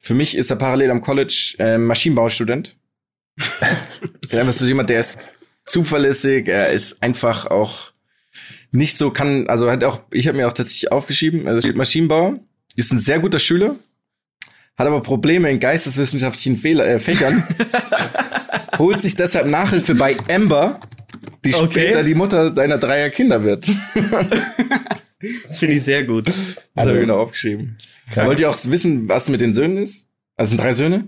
Für mich ist er parallel am College äh, Maschinenbaustudent. Er ist so jemand, der ist zuverlässig, er ist einfach auch nicht so kann, also hat auch, ich habe mir auch tatsächlich aufgeschrieben, also steht Maschinenbauer, ist ein sehr guter Schüler, hat aber Probleme in geisteswissenschaftlichen Fehler, äh, Fächern, holt sich deshalb Nachhilfe bei Amber, die Okay. später die Mutter seiner dreier Kinder wird. Finde ich sehr gut. Also Also- genau aufgeschrieben. Krank. Wollt ihr auch wissen, was mit den Söhnen ist? Also sind drei Söhne.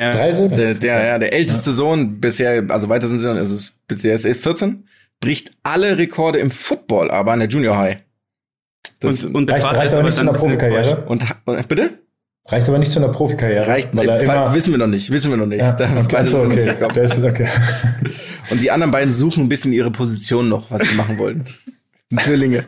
Ja. Drei Söhne? Der, der, ja, der älteste Sohn bisher, also weiter sind sie, also es- bisher ist er 14, bricht alle Rekorde im Football, aber an der Junior High. Das, und, und der reicht, Vater reicht ist aber nicht zu dann einer Profikarriere. und, und bitte? Reicht aber nicht zu einer Profikarriere. Reicht, weil er äh, immer, wissen wir noch nicht, wissen wir noch nicht. ja, Da- okay, beides so, noch okay. Der ist, okay. Und die anderen beiden suchen ein bisschen ihre Position noch, was sie machen wollen. Zwillinge.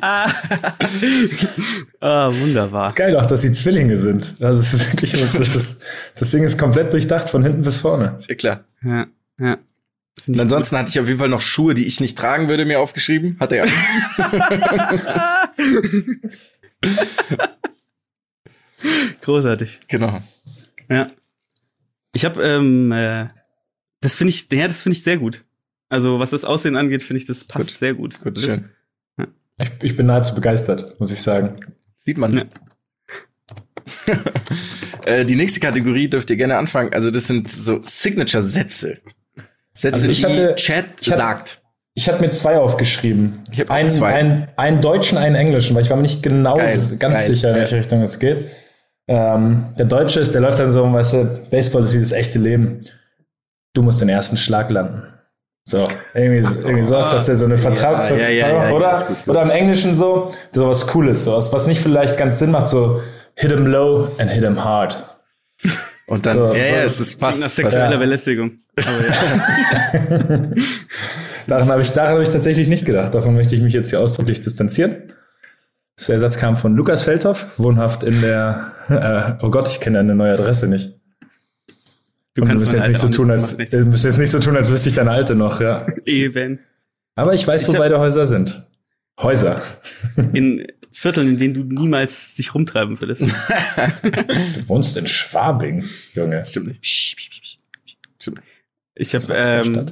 Ah. ah, wunderbar. Geil auch, dass sie Zwillinge sind. Das ist wirklich, das ist, das Ding ist komplett durchdacht von hinten bis vorne. Ist ja klar. Ja, ja. Und ansonsten hatte ich auf jeden Fall noch Schuhe, die ich nicht tragen würde, mir aufgeschrieben. Hat er ja. Großartig. genau. Ja. Ich habe, ähm, äh, das finde ich, ja, das finde ich sehr gut. Also was das Aussehen angeht, finde ich, das passt Gut. sehr gut. Gut, das, schön. Ich, ich bin nahezu begeistert, muss ich sagen. Sieht man. Ja. äh, die nächste Kategorie dürft ihr gerne anfangen. Also das sind so Signature-Sätze. Sätze, Also ich die hatte- Chat ich hatte- sagt. Ich habe mir zwei aufgeschrieben. Ich hab auch einen, zwei. Einen, einen deutschen, einen englischen, weil ich war mir nicht genau Geil, ganz geil, sicher, in welche Richtung es geht. Ähm, der deutsche ist, der läuft dann so, weißt du, Baseball ist wie das echte Leben. Du musst den ersten Schlag landen. So, irgendwie, irgendwie so ist das ja so eine Vertrag. Ja, ja, ja, ja, ja, oder, gut, gut. oder im Englischen so, so was Cooles, so was, was nicht vielleicht ganz Sinn macht, so hit him low and hit him hard. Und dann, So, ja, ja, es ist Klingt nach passt. sexueller Ja. Belästigung. Aber ja. Daran habe ich, daran habe ich tatsächlich nicht gedacht. Davon möchte ich mich jetzt hier ausdrücklich distanzieren. Der Satz kam von Lukas Feldhoff, wohnhaft in der, äh, oh Gott, ich kenne deine neue Adresse nicht. Du du musst jetzt nicht so tun, als, du musst jetzt nicht so tun, als wüsste ich deine alte noch, ja. Eben. Aber ich weiß, wo Ich hab- beide Häuser sind. Häuser. In Vierteln, in denen du niemals dich rumtreiben würdest. Du wohnst in Schwabing, Junge. Stimmt nicht. Psch, psch, psch. Stimmt nicht. Ich habe, ähm,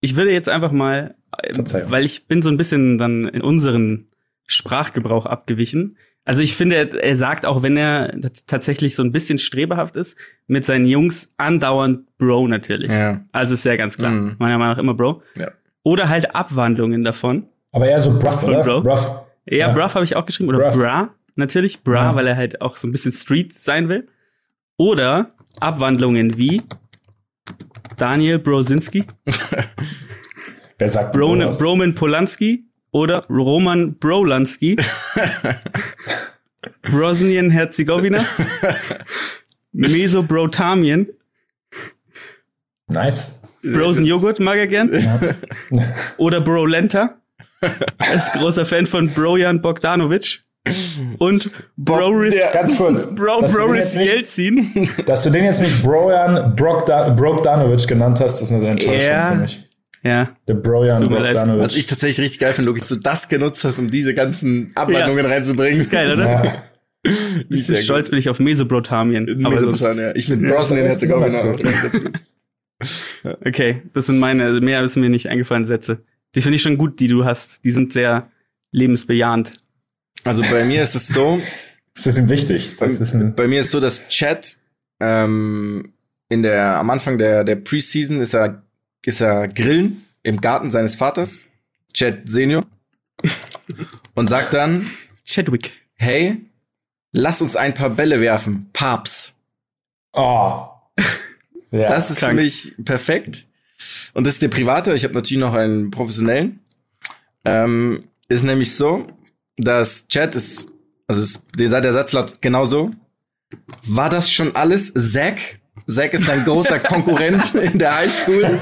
ich würde jetzt einfach mal, ähm, Verzeihung. weil ich bin so ein bisschen dann in unseren Sprachgebrauch abgewichen. Also ich finde, er, sagt auch, wenn er tats- tatsächlich so ein bisschen strebehaft ist, mit seinen Jungs andauernd Bro natürlich. Ja. Also ist ja ganz klar. Mhm. Meiner Meinung nach immer Bro. Ja. Oder halt Abwandlungen davon. Aber eher so Bruff, oder? Bro? Bruff. Ja, Ja. Bruff habe ich auch geschrieben. Oder Bruff. Bra, natürlich. Bra, Ja. weil er halt auch so ein bisschen Street sein will. Oder Abwandlungen wie Daniel Brosinski, Wer sagt? Broman Polanski oder Roman Brolanski, Bosnien Herzegowina, Mesobrotamien, Nice. Brosen Joghurt mag er gern, Ja. oder Brolenta, er ist großer Fan von Brojan Bogdanovic und Broris, der- Ganz kurz. Bro, dass, du den Broris jetzt nicht, Jelzin. dass du den jetzt nicht Brojan Brogda- Brogdanovic genannt hast, ist eine sehr Enttäuschung Ja. für mich. Ja, Der Brojan. Brogdanovic. Was ich tatsächlich richtig geil finde, Luke, dass du das genutzt hast, um diese ganzen Abwandlungen reinzubringen. geil, oder? ja. Bisschen stolz bin ich auf Mesobrotamien. Aber sonst, Mesopotamien, ja. Ich mit Ja, Brosnan in das ist besonders Herzegowina. gut. okay, das sind meine, also mehr ist mir nicht eingefallen Sätze. Die finde ich schon gut, die du hast. Die sind sehr lebensbejahend. Also bei mir ist es so, Das ist ihm wichtig. Das ist ein, bei mir ist so, dass Chat ähm, in der am Anfang der der Preseason ist er ist er grillen im Garten seines Vaters, Chat Senior, und sagt dann, Chadwick. hey, lass uns ein paar Bälle werfen, Paps. oh. Ja. Das ist krank. für mich perfekt. Und das ist der private. Ich habe natürlich noch einen professionellen. Ähm, ist nämlich so, dass Chat ist, also ist, der, der Satz lautet genau so. War das schon alles, Zack? Zack ist ein großer Konkurrent in der Highschool.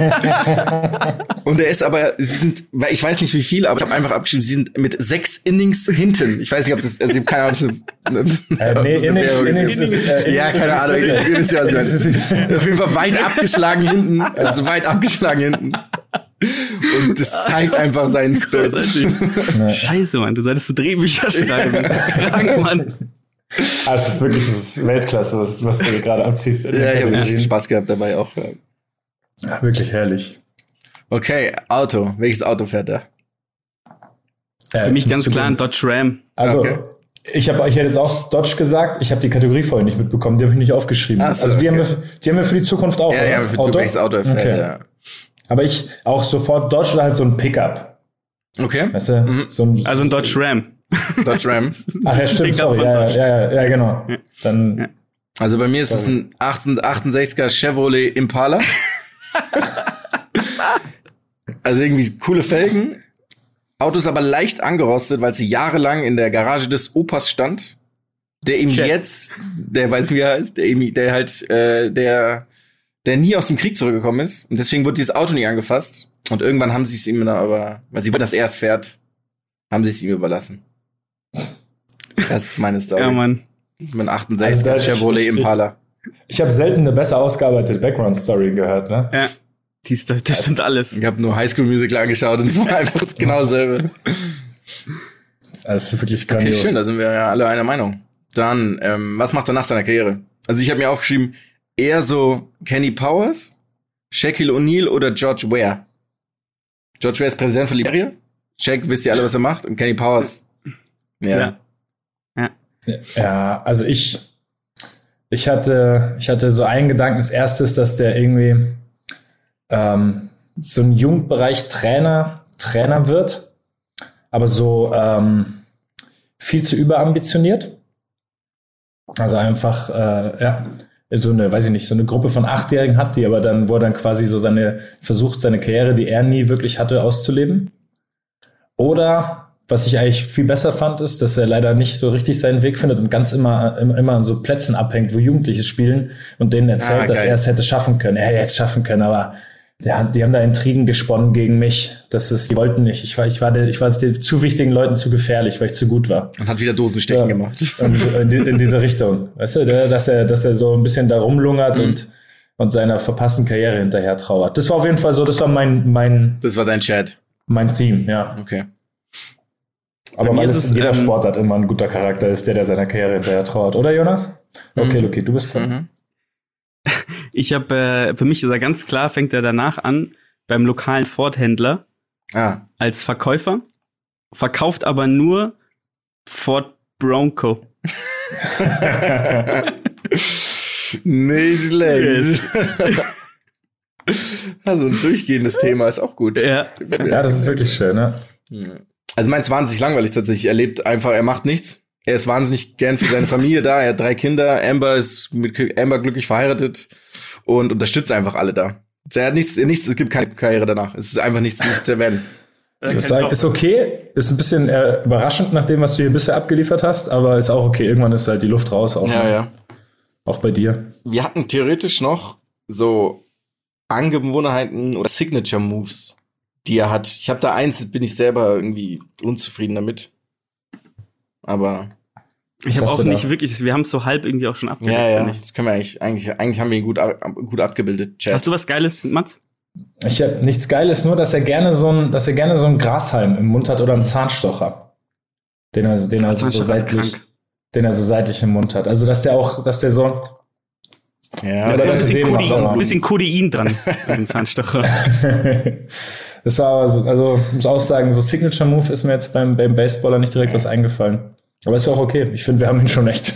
Und er ist aber, sie sind, weil ich weiß nicht wie viele, aber ich habe einfach abgeschrieben, sie sind mit sechs Innings hinten. Ich weiß nicht, ob das, also ich hab keine Ahnung, ob das eine, Äh, nee, Innings- Innings ist. ist, äh, Ja, keine Ahnung, ihr wisst ja, was ich meine. Auf jeden Fall weit abgeschlagen hinten. Also weit abgeschlagen hinten. und das zeigt einfach seinen Spirit. Scheiße, Mann, du solltest so Drehbücher schreiben. Das ist krank, Mann. Ah, es ist wirklich das ist Weltklasse, was, was du gerade abziehst. Ja, ich habe Kategorien. Spaß gehabt dabei auch. ja. Ja, wirklich herrlich. Okay, Auto. Welches Auto fährt er? Äh, Für mich ganz klar ein. Dodge Ram. Also, Okay. ich habe ich hätte jetzt auch Dodge gesagt. Ich habe die Kategorie vorhin nicht mitbekommen. Die habe ich nicht aufgeschrieben. So, also die, okay. haben wir, die haben wir für die Zukunft auch. Ja, oder? ja, für Auto? welches Auto er fährt. Okay. Ja. Aber ich auch sofort Dodge oder halt so ein Pickup. Okay. Weißt du? Mhm. So ein, Also ein Dodge Ram. Dodge Ram. Ach ja, stimmt, sorry. Ja, ja, ja, ja, genau. Ja. Dann Ja. Also bei mir ist es ein 1868er Chevrolet Impala. also irgendwie coole Felgen. Auto ist aber leicht angerostet, weil sie jahrelang in der Garage des Opas stand. Der ihm Check. jetzt, der weiß nicht, wie er heißt, der, ihm, der halt, äh, der, der nie aus dem Krieg zurückgekommen ist. Und deswegen wurde dieses Auto nie angefasst. Und irgendwann haben sie es ihm dann aber, weil sie wollen, dass er es fährt, haben sie es ihm überlassen. Das ist meine Story. Ja, Mann. Mit einem Also 68er da- Chevrolet ich- Impala. Ich habe selten eine besser ausgearbeitete Background-Story gehört, ne? Ja. Dies, das, das stimmt alles. Ich habe nur Highschool Musical angeschaut und es war einfach genau dasselbe. Das ist wirklich Okay, grandios. schön, da sind wir ja alle einer Meinung. Dann, ähm, was macht er nach seiner Karriere? Also ich habe mir aufgeschrieben, eher so Kenny Powers, Shaquille O'Neal oder George Ware. George Ware ist Präsident von Liberia. Shaq, wisst ihr alle, was er macht? Und Kenny Powers. Ja. Ja. Ja, also ich, ich hatte, ich hatte so einen Gedanken. Das erste ist, dass der irgendwie ähm, so ein Jugendbereich Trainer, Trainer wird, aber so ähm, viel zu überambitioniert. Also einfach, äh, ja, so eine, weiß ich nicht, so eine Gruppe von Achtjährigen hat, die aber dann, wo er dann quasi so seine, versucht, seine Karriere, die er nie wirklich hatte, auszuleben. Oder, was ich eigentlich viel besser fand, ist, dass er leider nicht so richtig seinen Weg findet und ganz immer, immer, immer an so Plätzen abhängt, wo Jugendliche spielen und denen erzählt, Ah, dass er es hätte schaffen können. Er hätte es schaffen können, aber ja, die haben da Intrigen gesponnen gegen mich. Das ist, die wollten nicht. Ich war, ich war, der, ich war den zu wichtigen Leuten zu gefährlich, weil ich zu gut war. Und hat wieder Dosenstechen Ja. gemacht. Und in, die, in diese Richtung. Weißt du, der- dass er, dass er so ein bisschen da rumlungert Mhm. und, und seiner verpassten Karriere hinterher trauert. Das war auf jeden Fall so, das war mein, mein, Das war dein Chat. mein Theme, ja. Okay. Aber mir weil ist es jeder ähm, Sportart immer ein guter Charakter ist, der, der seiner Karriere hinterher trauert. Oder, Jonas? Okay, Mhm. Luki, du bist dran. Mhm. Ich habe, äh, für mich ist er ganz klar, fängt er danach an beim lokalen Ford-Händler Ah, als Verkäufer, verkauft aber nur Ford Bronco. nicht schlecht. also ein durchgehendes Thema ist auch gut. Ja. ja, das ist wirklich schön, ne? Also meins wahnsinnig langweilig tatsächlich. Er lebt einfach, er macht nichts. Er ist wahnsinnig gern für seine Familie da. Er hat drei Kinder. Amber ist mit Amber glücklich verheiratet und unterstützt einfach alle da. Er hat nichts, nichts, es gibt keine Karriere danach. Es ist einfach nichts, nichts zu erwähnen. Ich würde sagen, ist okay, ist ein bisschen äh, überraschend nach dem, was du hier bisher abgeliefert hast, aber ist auch okay. Irgendwann ist halt die Luft raus, auch, Ja, ja. auch bei dir. Wir hatten theoretisch noch so Angewohnheiten oder Signature Moves, die er hat. Ich habe da eins, bin ich selber irgendwie unzufrieden damit. Aber Ich habe auch du da? nicht wirklich, wir haben es so halb irgendwie auch schon abgedeckt, ja, ja, das können wir eigentlich, eigentlich, eigentlich haben wir ihn gut, gut abgebildet. Chat. Hast du was Geiles, Mats? Ich habe nichts Geiles, nur dass er gerne so ein, dass er gerne so ein Grashalm im Mund hat oder einen Zahnstocher. Den er, den er so seitlich, den er so seitlich im Mund hat. Also dass der auch, dass der so, ja, Also ein bisschen, aber- ein bisschen Codein dran mit dem Zahnstocher. das war also ich muss auch sagen, so Signature Move ist mir jetzt beim, beim Baseballer nicht direkt was eingefallen. Aber ist ja auch okay. Ich finde, wir haben ihn schon echt,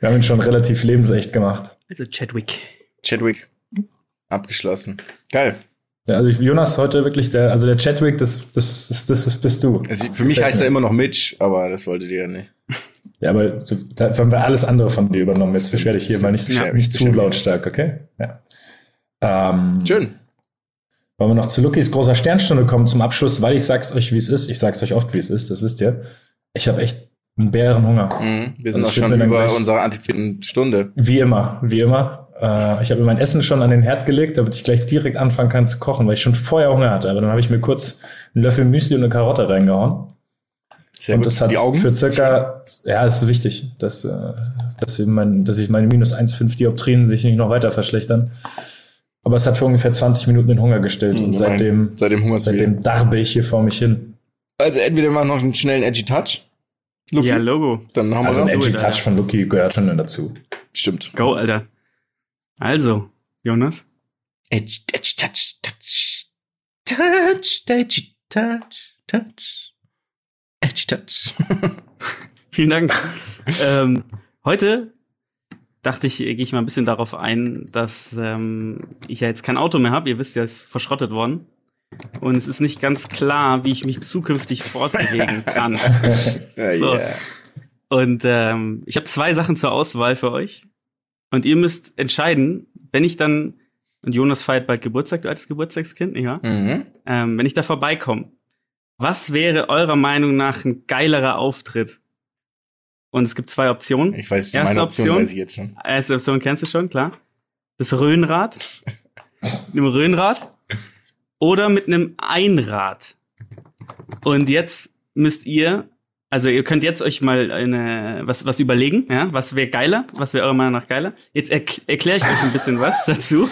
wir haben ihn schon relativ lebensecht gemacht. Also Chadwick. Chadwick. Abgeschlossen. Geil. Ja, also Jonas heute wirklich der, also der Chadwick, das, das, das, das, das bist du. Also für mich heißt er immer noch Mitch, aber das wolltet ihr ja nicht. Ja, aber da haben wir alles andere von dir übernommen. Jetzt beschwer dich hier mal nicht, Ja, nicht zu lautstark, okay? Ja. Ähm, Schön. Wollen wir noch zu Lukis großer Sternstunde kommen zum Abschluss, weil ich sag's euch, wie es ist. Ich sag's euch oft, wie es ist, das wisst ihr. Ich habe echt einen Bärenhunger. Mhm. Wir sind Also auch schon über gleich- unsere antizipierten Stunde. Wie immer, wie immer. Äh, ich habe mir mein Essen schon an den Herd gelegt, damit ich gleich direkt anfangen kann zu kochen, weil ich schon vorher Hunger hatte. Aber dann habe ich mir kurz einen Löffel Müsli und eine Karotte reingehauen. Sehr und gut. das hat Die Augen. für circa, ja, das ist wichtig, dass, äh, dass, ich mein, dass ich meine minus 1,5 Dioptrien sich nicht noch weiter verschlechtern. Aber es hat für ungefähr 20 Minuten den Hunger gestillt. Hm, und seitdem, Seitdem seitdem darbe ich hier vor mich hin. Also entweder mal noch einen schnellen Edgy Touch. Luki, Ja, Logo. dann hauen wir Also ein. Edgy Alter. Touch von Lucky gehört schon dazu. Stimmt. Go, Alter. Also, Jonas. Edge, Edge, Touch, Touch, Touch, Edgy Touch, Touch, Edgy Touch. Vielen Dank. ähm, heute dachte ich, gehe ich mal ein bisschen darauf ein, dass ähm, ich ja jetzt kein Auto mehr habe. Ihr wisst ja, es ist verschrottet worden. Und es ist nicht ganz klar, wie ich mich zukünftig fortbewegen kann. So. yeah. Und ähm, ich habe zwei Sachen zur Auswahl für euch. Und ihr müsst entscheiden, wenn ich dann, und Jonas feiert bald Geburtstag, du altes Geburtstagskind, nicht wahr? Mhm. Ähm, wenn ich da vorbeikomme, was wäre eurer Meinung nach ein geilerer Auftritt? Und es gibt zwei Optionen. Ich weiß, Erste meine Option, Option. weiß ich jetzt schon. Erste Option kennst du schon, klar. Das Röhnrad. mit einem Röhnrad. Oder mit einem Einrad. Und jetzt müsst ihr, also ihr könnt jetzt euch mal eine, was, was überlegen, ja, was wäre geiler, was wäre eurer Meinung nach geiler. Jetzt erkl erkläre ich euch ein bisschen was dazu.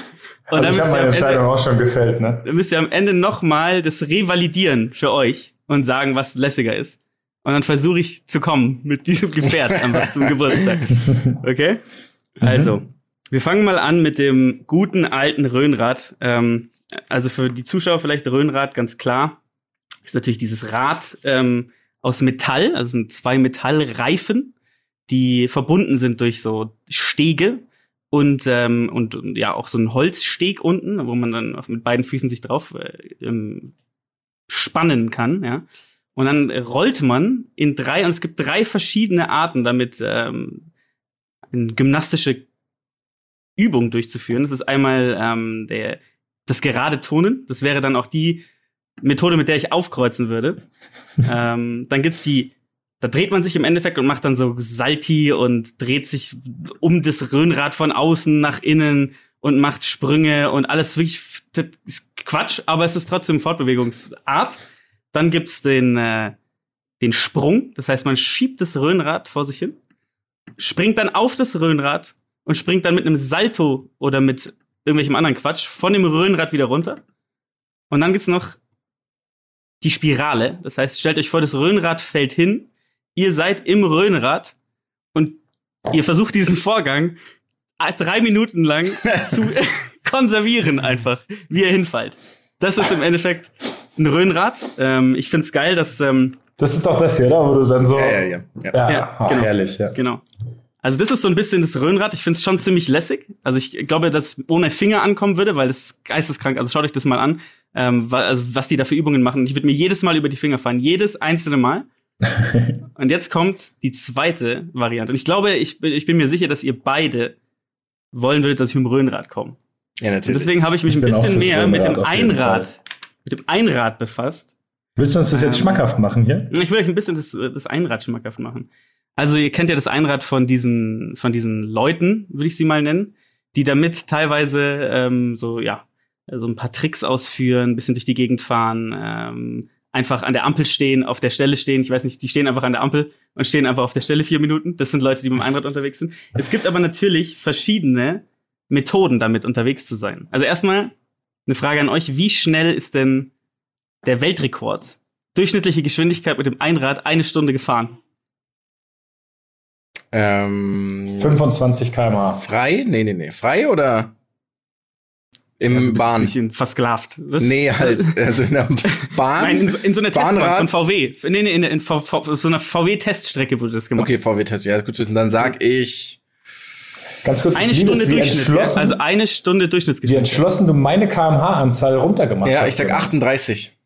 Und Also ich habe meine Entscheidung Ende, auch schon gefällt, ne? dann müsst ihr am Ende nochmal das revalidieren für euch und sagen, was lässiger ist. Und dann versuche ich zu kommen mit diesem Gefährt einfach zum Geburtstag. Okay? Also, wir fangen mal an mit dem guten alten Röhnrad. Ähm, also für die Zuschauer vielleicht Röhnrad ganz klar. Ist natürlich dieses Rad ähm, aus Metall, also sind zwei Metallreifen, die verbunden sind durch so Stege und, ähm, und, ja auch so ein Holzsteg unten, wo man dann mit beiden Füßen sich drauf äh, ähm, spannen kann, ja. Und dann rollt man in drei, und es gibt drei verschiedene Arten, damit ähm, eine gymnastische Übung durchzuführen. Das ist einmal ähm, der, das gerade Tonen. Das wäre dann auch die Methode, mit der ich aufkreuzen würde. ähm, dann gibt's die, da dreht man sich im Endeffekt und macht dann so Salti und dreht sich um das Röhnrad von außen nach innen und macht Sprünge und alles wirklich, das ist Quatsch, aber es ist trotzdem Fortbewegungsart. Dann gibt's den, äh, den Sprung, das heißt, man schiebt das Röhnrad vor sich hin, springt dann auf das Röhnrad und springt dann mit einem Salto oder mit irgendwelchem anderen Quatsch von dem Röhnrad wieder runter. Und dann gibt's noch die Spirale. Das heißt, stellt euch vor, das Röhnrad fällt hin, ihr seid im Röhnrad und ihr versucht diesen Vorgang drei Minuten lang zu konservieren einfach, wie ihr hinfallt. Das ist im Endeffekt ein Röhnrad. Ähm, ich find's geil, dass ähm, Das ist doch das hier, oder? Wo du dann so. Ja, ja, ja. ja. Ja, Ja, ach, genau. herrlich, ja. Genau. Also das ist so ein bisschen das Röhnrad. Ich finde es schon ziemlich lässig. Also ich glaube, dass es ohne Finger ankommen würde, weil das ist geisteskrank. Also schaut euch das mal an, ähm, also was die da für Übungen machen. Ich würde mir jedes Mal über die Finger fallen, jedes einzelne Mal. Und jetzt kommt die zweite Variante. Und ich glaube, ich, bin- ich bin mir sicher, dass ihr beide wollen würdet, dass ich mit dem Röhnrad komme. Ja, Und natürlich. deswegen habe ich mich Ich ein bisschen mehr mit dem Einrad, mit dem Einrad befasst. Willst du uns das jetzt Ähm, schmackhaft machen hier? Ich will euch ein bisschen das, das Einrad schmackhaft machen. Also ihr kennt ja das Einrad von diesen, von diesen Leuten, würde ich sie mal nennen, die damit teilweise ähm, so, ja, so ein paar Tricks ausführen, ein bisschen durch die Gegend fahren, ähm, einfach an der Ampel stehen, auf der Stelle stehen. Ich weiß nicht, die stehen einfach an der Ampel und stehen einfach auf der Stelle vier Minuten. Das sind Leute, die mit dem Einrad unterwegs sind. Es gibt aber natürlich verschiedene Methoden, damit unterwegs zu sein. Also erstmal eine Frage an euch. Wie schnell ist denn der Weltrekord? Durchschnittliche Geschwindigkeit mit dem Einrad eine Stunde gefahren. Ähm, 25 km/h. frei? Nee, nee, nee. Frei oder im Also, Bahn? ein bisschen versklavt. Was? Nee, halt. Also in der Bahn? Nein, in, in so einer Testbahn Bahnrad? von VW. Nee, nee, in, in, V- V- so einer VW-Teststrecke wurde das gemacht. Okay, VW-Test. Ja, gut zu wissen. Dann sag ich. Ganz kurz, Eine Stunde es, wie Durchschnitt. Also eine Stunde wie Durchschnittsgeschwindigkeit. entschlossen du meine kmh-Anzahl runtergemacht Ja, hast. ich sag Jonas. 38.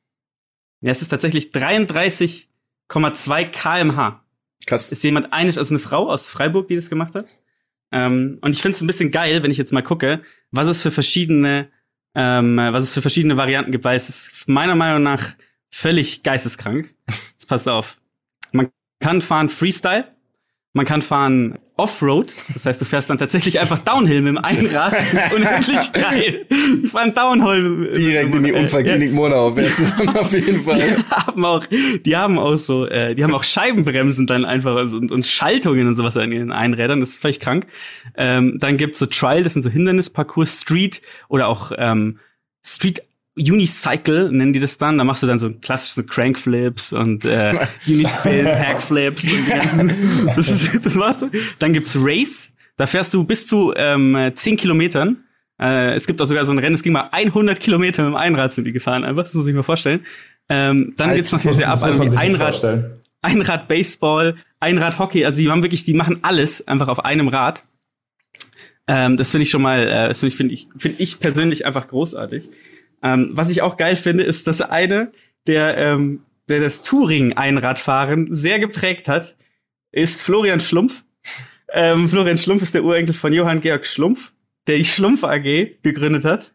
Ja, es ist tatsächlich 33,2 kmh. Krass. Ist jemand einig, also eine Frau aus Freiburg, die das gemacht hat. Ähm, und ich finde es ein bisschen geil, wenn ich jetzt mal gucke, was es für verschiedene, ähm, was es für verschiedene Varianten gibt, weil es ist meiner Meinung nach völlig geisteskrank. Jetzt passt auf. Man kann fahren Freestyle. Man kann fahren Offroad, das heißt, du fährst dann tatsächlich einfach Downhill mit dem Einrad. Unendlich geil. Ich fahre Downhill. Direkt in die Unfallklinik Monau fährst du dann auf jeden Fall. Die haben auch, die haben auch so, äh, die haben auch Scheibenbremsen dann einfach und, und Schaltungen und sowas an ihren Einrädern. Das ist völlig krank. Ähm, dann gibt's so Trial, das sind so Hindernisparcours, Street oder auch ähm, Street Unicycle nennen die das dann. Da machst du dann so klassische Crankflips und äh, Unispins, Hackflips. Und die ganzen, das, ist, das machst du. Dann gibt's Race. Da fährst du bis zu ähm, 10 Kilometern. Äh, es gibt auch sogar so ein Rennen, es ging mal 100 Kilometer mit dem Einrad sind die gefahren. Einfach, das muss ich mir vorstellen. Ähm, dann Alter, gibt's noch diese ab, Das muss also die Einrad. Einrad Baseball, Einrad Hockey. Also die haben wirklich, die machen alles einfach auf einem Rad. Ähm, das finde ich schon mal, äh, das finde ich, finde ich, finde ich persönlich einfach großartig. Ähm, was ich auch geil finde, ist, dass eine, der, ähm, der das Touring-Einradfahren sehr geprägt hat, ist Florian Schlumpf. Ähm, Florian Schlumpf ist der Urenkel von Johann Georg Schlumpf, der die Schlumpf AG gegründet hat.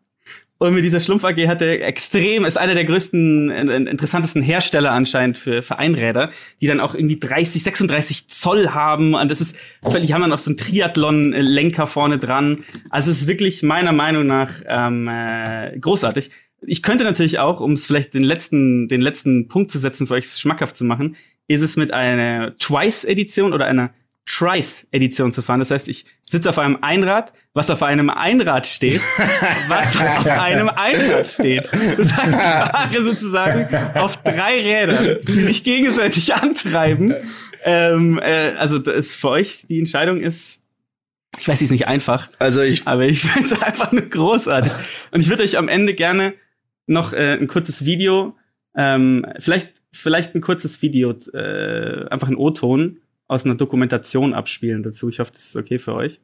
Und mit dieser Schlumpf AG hat er extrem, ist einer der größten, interessantesten Hersteller anscheinend für, für Einräder, die dann auch irgendwie 30, 36 Zoll haben. Und das ist völlig, haben dann auch so einen Triathlon-Lenker vorne dran. Also es ist wirklich meiner Meinung nach ähm, äh, großartig. Ich könnte natürlich auch, um es vielleicht den letzten, den letzten Punkt zu setzen, für euch schmackhaft zu machen, ist es mit einer Twice-Edition oder einer Trice-Edition zu fahren. Das heißt, ich sitze auf einem Einrad, was auf einem Einrad steht, was auf einem Einrad steht. Das heißt, ich fahre sozusagen auf drei Rädern, die sich gegenseitig antreiben. Ähm, äh, also das ist für euch die Entscheidung ist, ich weiß, sie ist nicht einfach, Also ich, aber ich finde es einfach nur großartig. Und ich würde euch am Ende gerne noch äh, ein kurzes Video, ähm, vielleicht, vielleicht ein kurzes Video, äh, einfach ein O-Ton aus einer Dokumentation abspielen dazu. Ich hoffe, das ist okay für euch.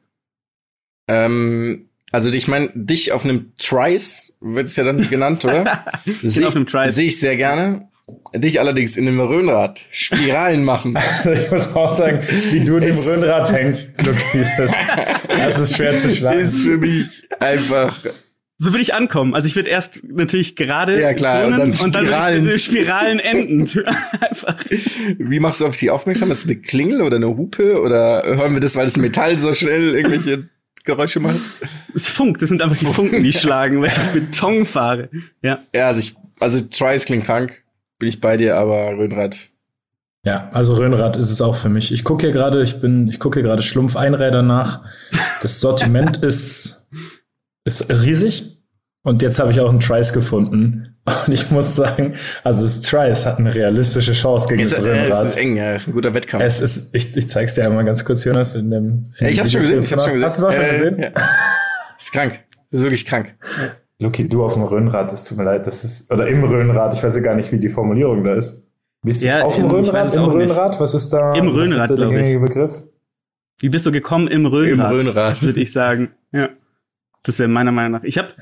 ähm, also ich meine, dich auf einem Trice wird es ja dann genannt, oder? Sehe auf einem Trice. seh ich sehr gerne. Dich allerdings in einem Röhnrad Spiralen machen. Also ich muss auch sagen, wie du in dem Röhnrad hängst, Lukas, das, das ist schwer zu schlagen. ist für mich einfach So will ich ankommen. Also ich würde erst natürlich gerade Ja, klar, und dann und dann Spiralen. mit Spiralen enden. Wie machst du auf die aufmerksam? Ist das eine Klingel oder eine Hupe? Oder hören wir das, weil das Metall so schnell irgendwelche Geräusche macht? Es funkt, das sind einfach die Funken, die schlagen, weil ich Beton fahre. Ja. Ja, also ich, also Trice klingt krank. Bin ich bei dir, aber Röhnrad. Ja, also Röhnrad ist es auch für mich. Ich gucke hier gerade, ich bin, ich gucke hier gerade Schlumpfeinräder nach. Das Sortiment ist, ist riesig. Und jetzt habe ich auch einen Trice gefunden. Und ich muss sagen, also das Trice hat eine realistische Chance gegen Ist, das äh, es Röhnrad. ist eng, ja, ist ein guter Wettkampf. Es ist, ich, ich zeig's dir einmal ganz kurz, Jonas, in dem. In ja, ich hab's schon gesehen, ich hab's schon gesehen. Hast du es auch schon Äh, gesehen? Ja. Ist krank. Das ist wirklich krank. Luki, du auf dem Röhnrad, das tut mir leid, das ist, oder im Röhnrad, ich weiß ja gar nicht, wie die Formulierung da ist. Wie ist Ja, auf dem Röhnrad, es im. Röhnrad, was ist da? Im was ist Röhnrad, da der glaub ich. gängige Begriff? Wie bist du gekommen im Röhnrad? Im Röhnrad. Würde ich sagen. Ja. Das wäre meiner Meinung nach. Ich habe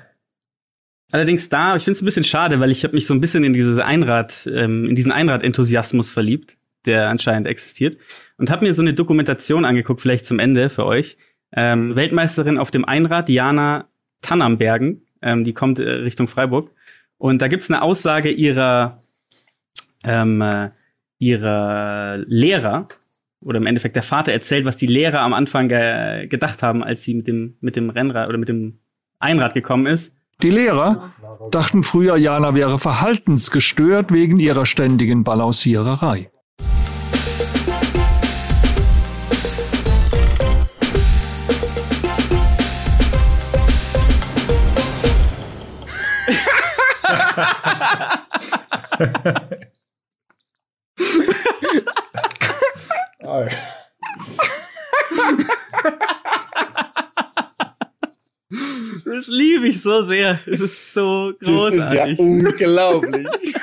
allerdings da, ich finde es ein bisschen schade, weil ich habe mich so ein bisschen in dieses Einrad, ähm, in diesen Einrad-Enthusiasmus verliebt, der anscheinend existiert. Und habe mir so eine Dokumentation angeguckt, vielleicht zum Ende für euch. Ähm, Weltmeisterin auf dem Einrad, Jana Tannambergen, ähm, die kommt äh, Richtung Freiburg. Und da gibt's eine Aussage ihrer, ähm, äh, ihrer Lehrer, oder im Endeffekt der Vater erzählt, was die Lehrer am Anfang ge gedacht haben, als sie mit dem, mit dem Rennrad oder mit dem Einrad gekommen ist. Die Lehrer dachten früher, Jana wäre verhaltensgestört wegen ihrer ständigen Balanciererei. Oh, Das liebe ich so sehr. Es ist so Das ist ja großartig. unglaublich.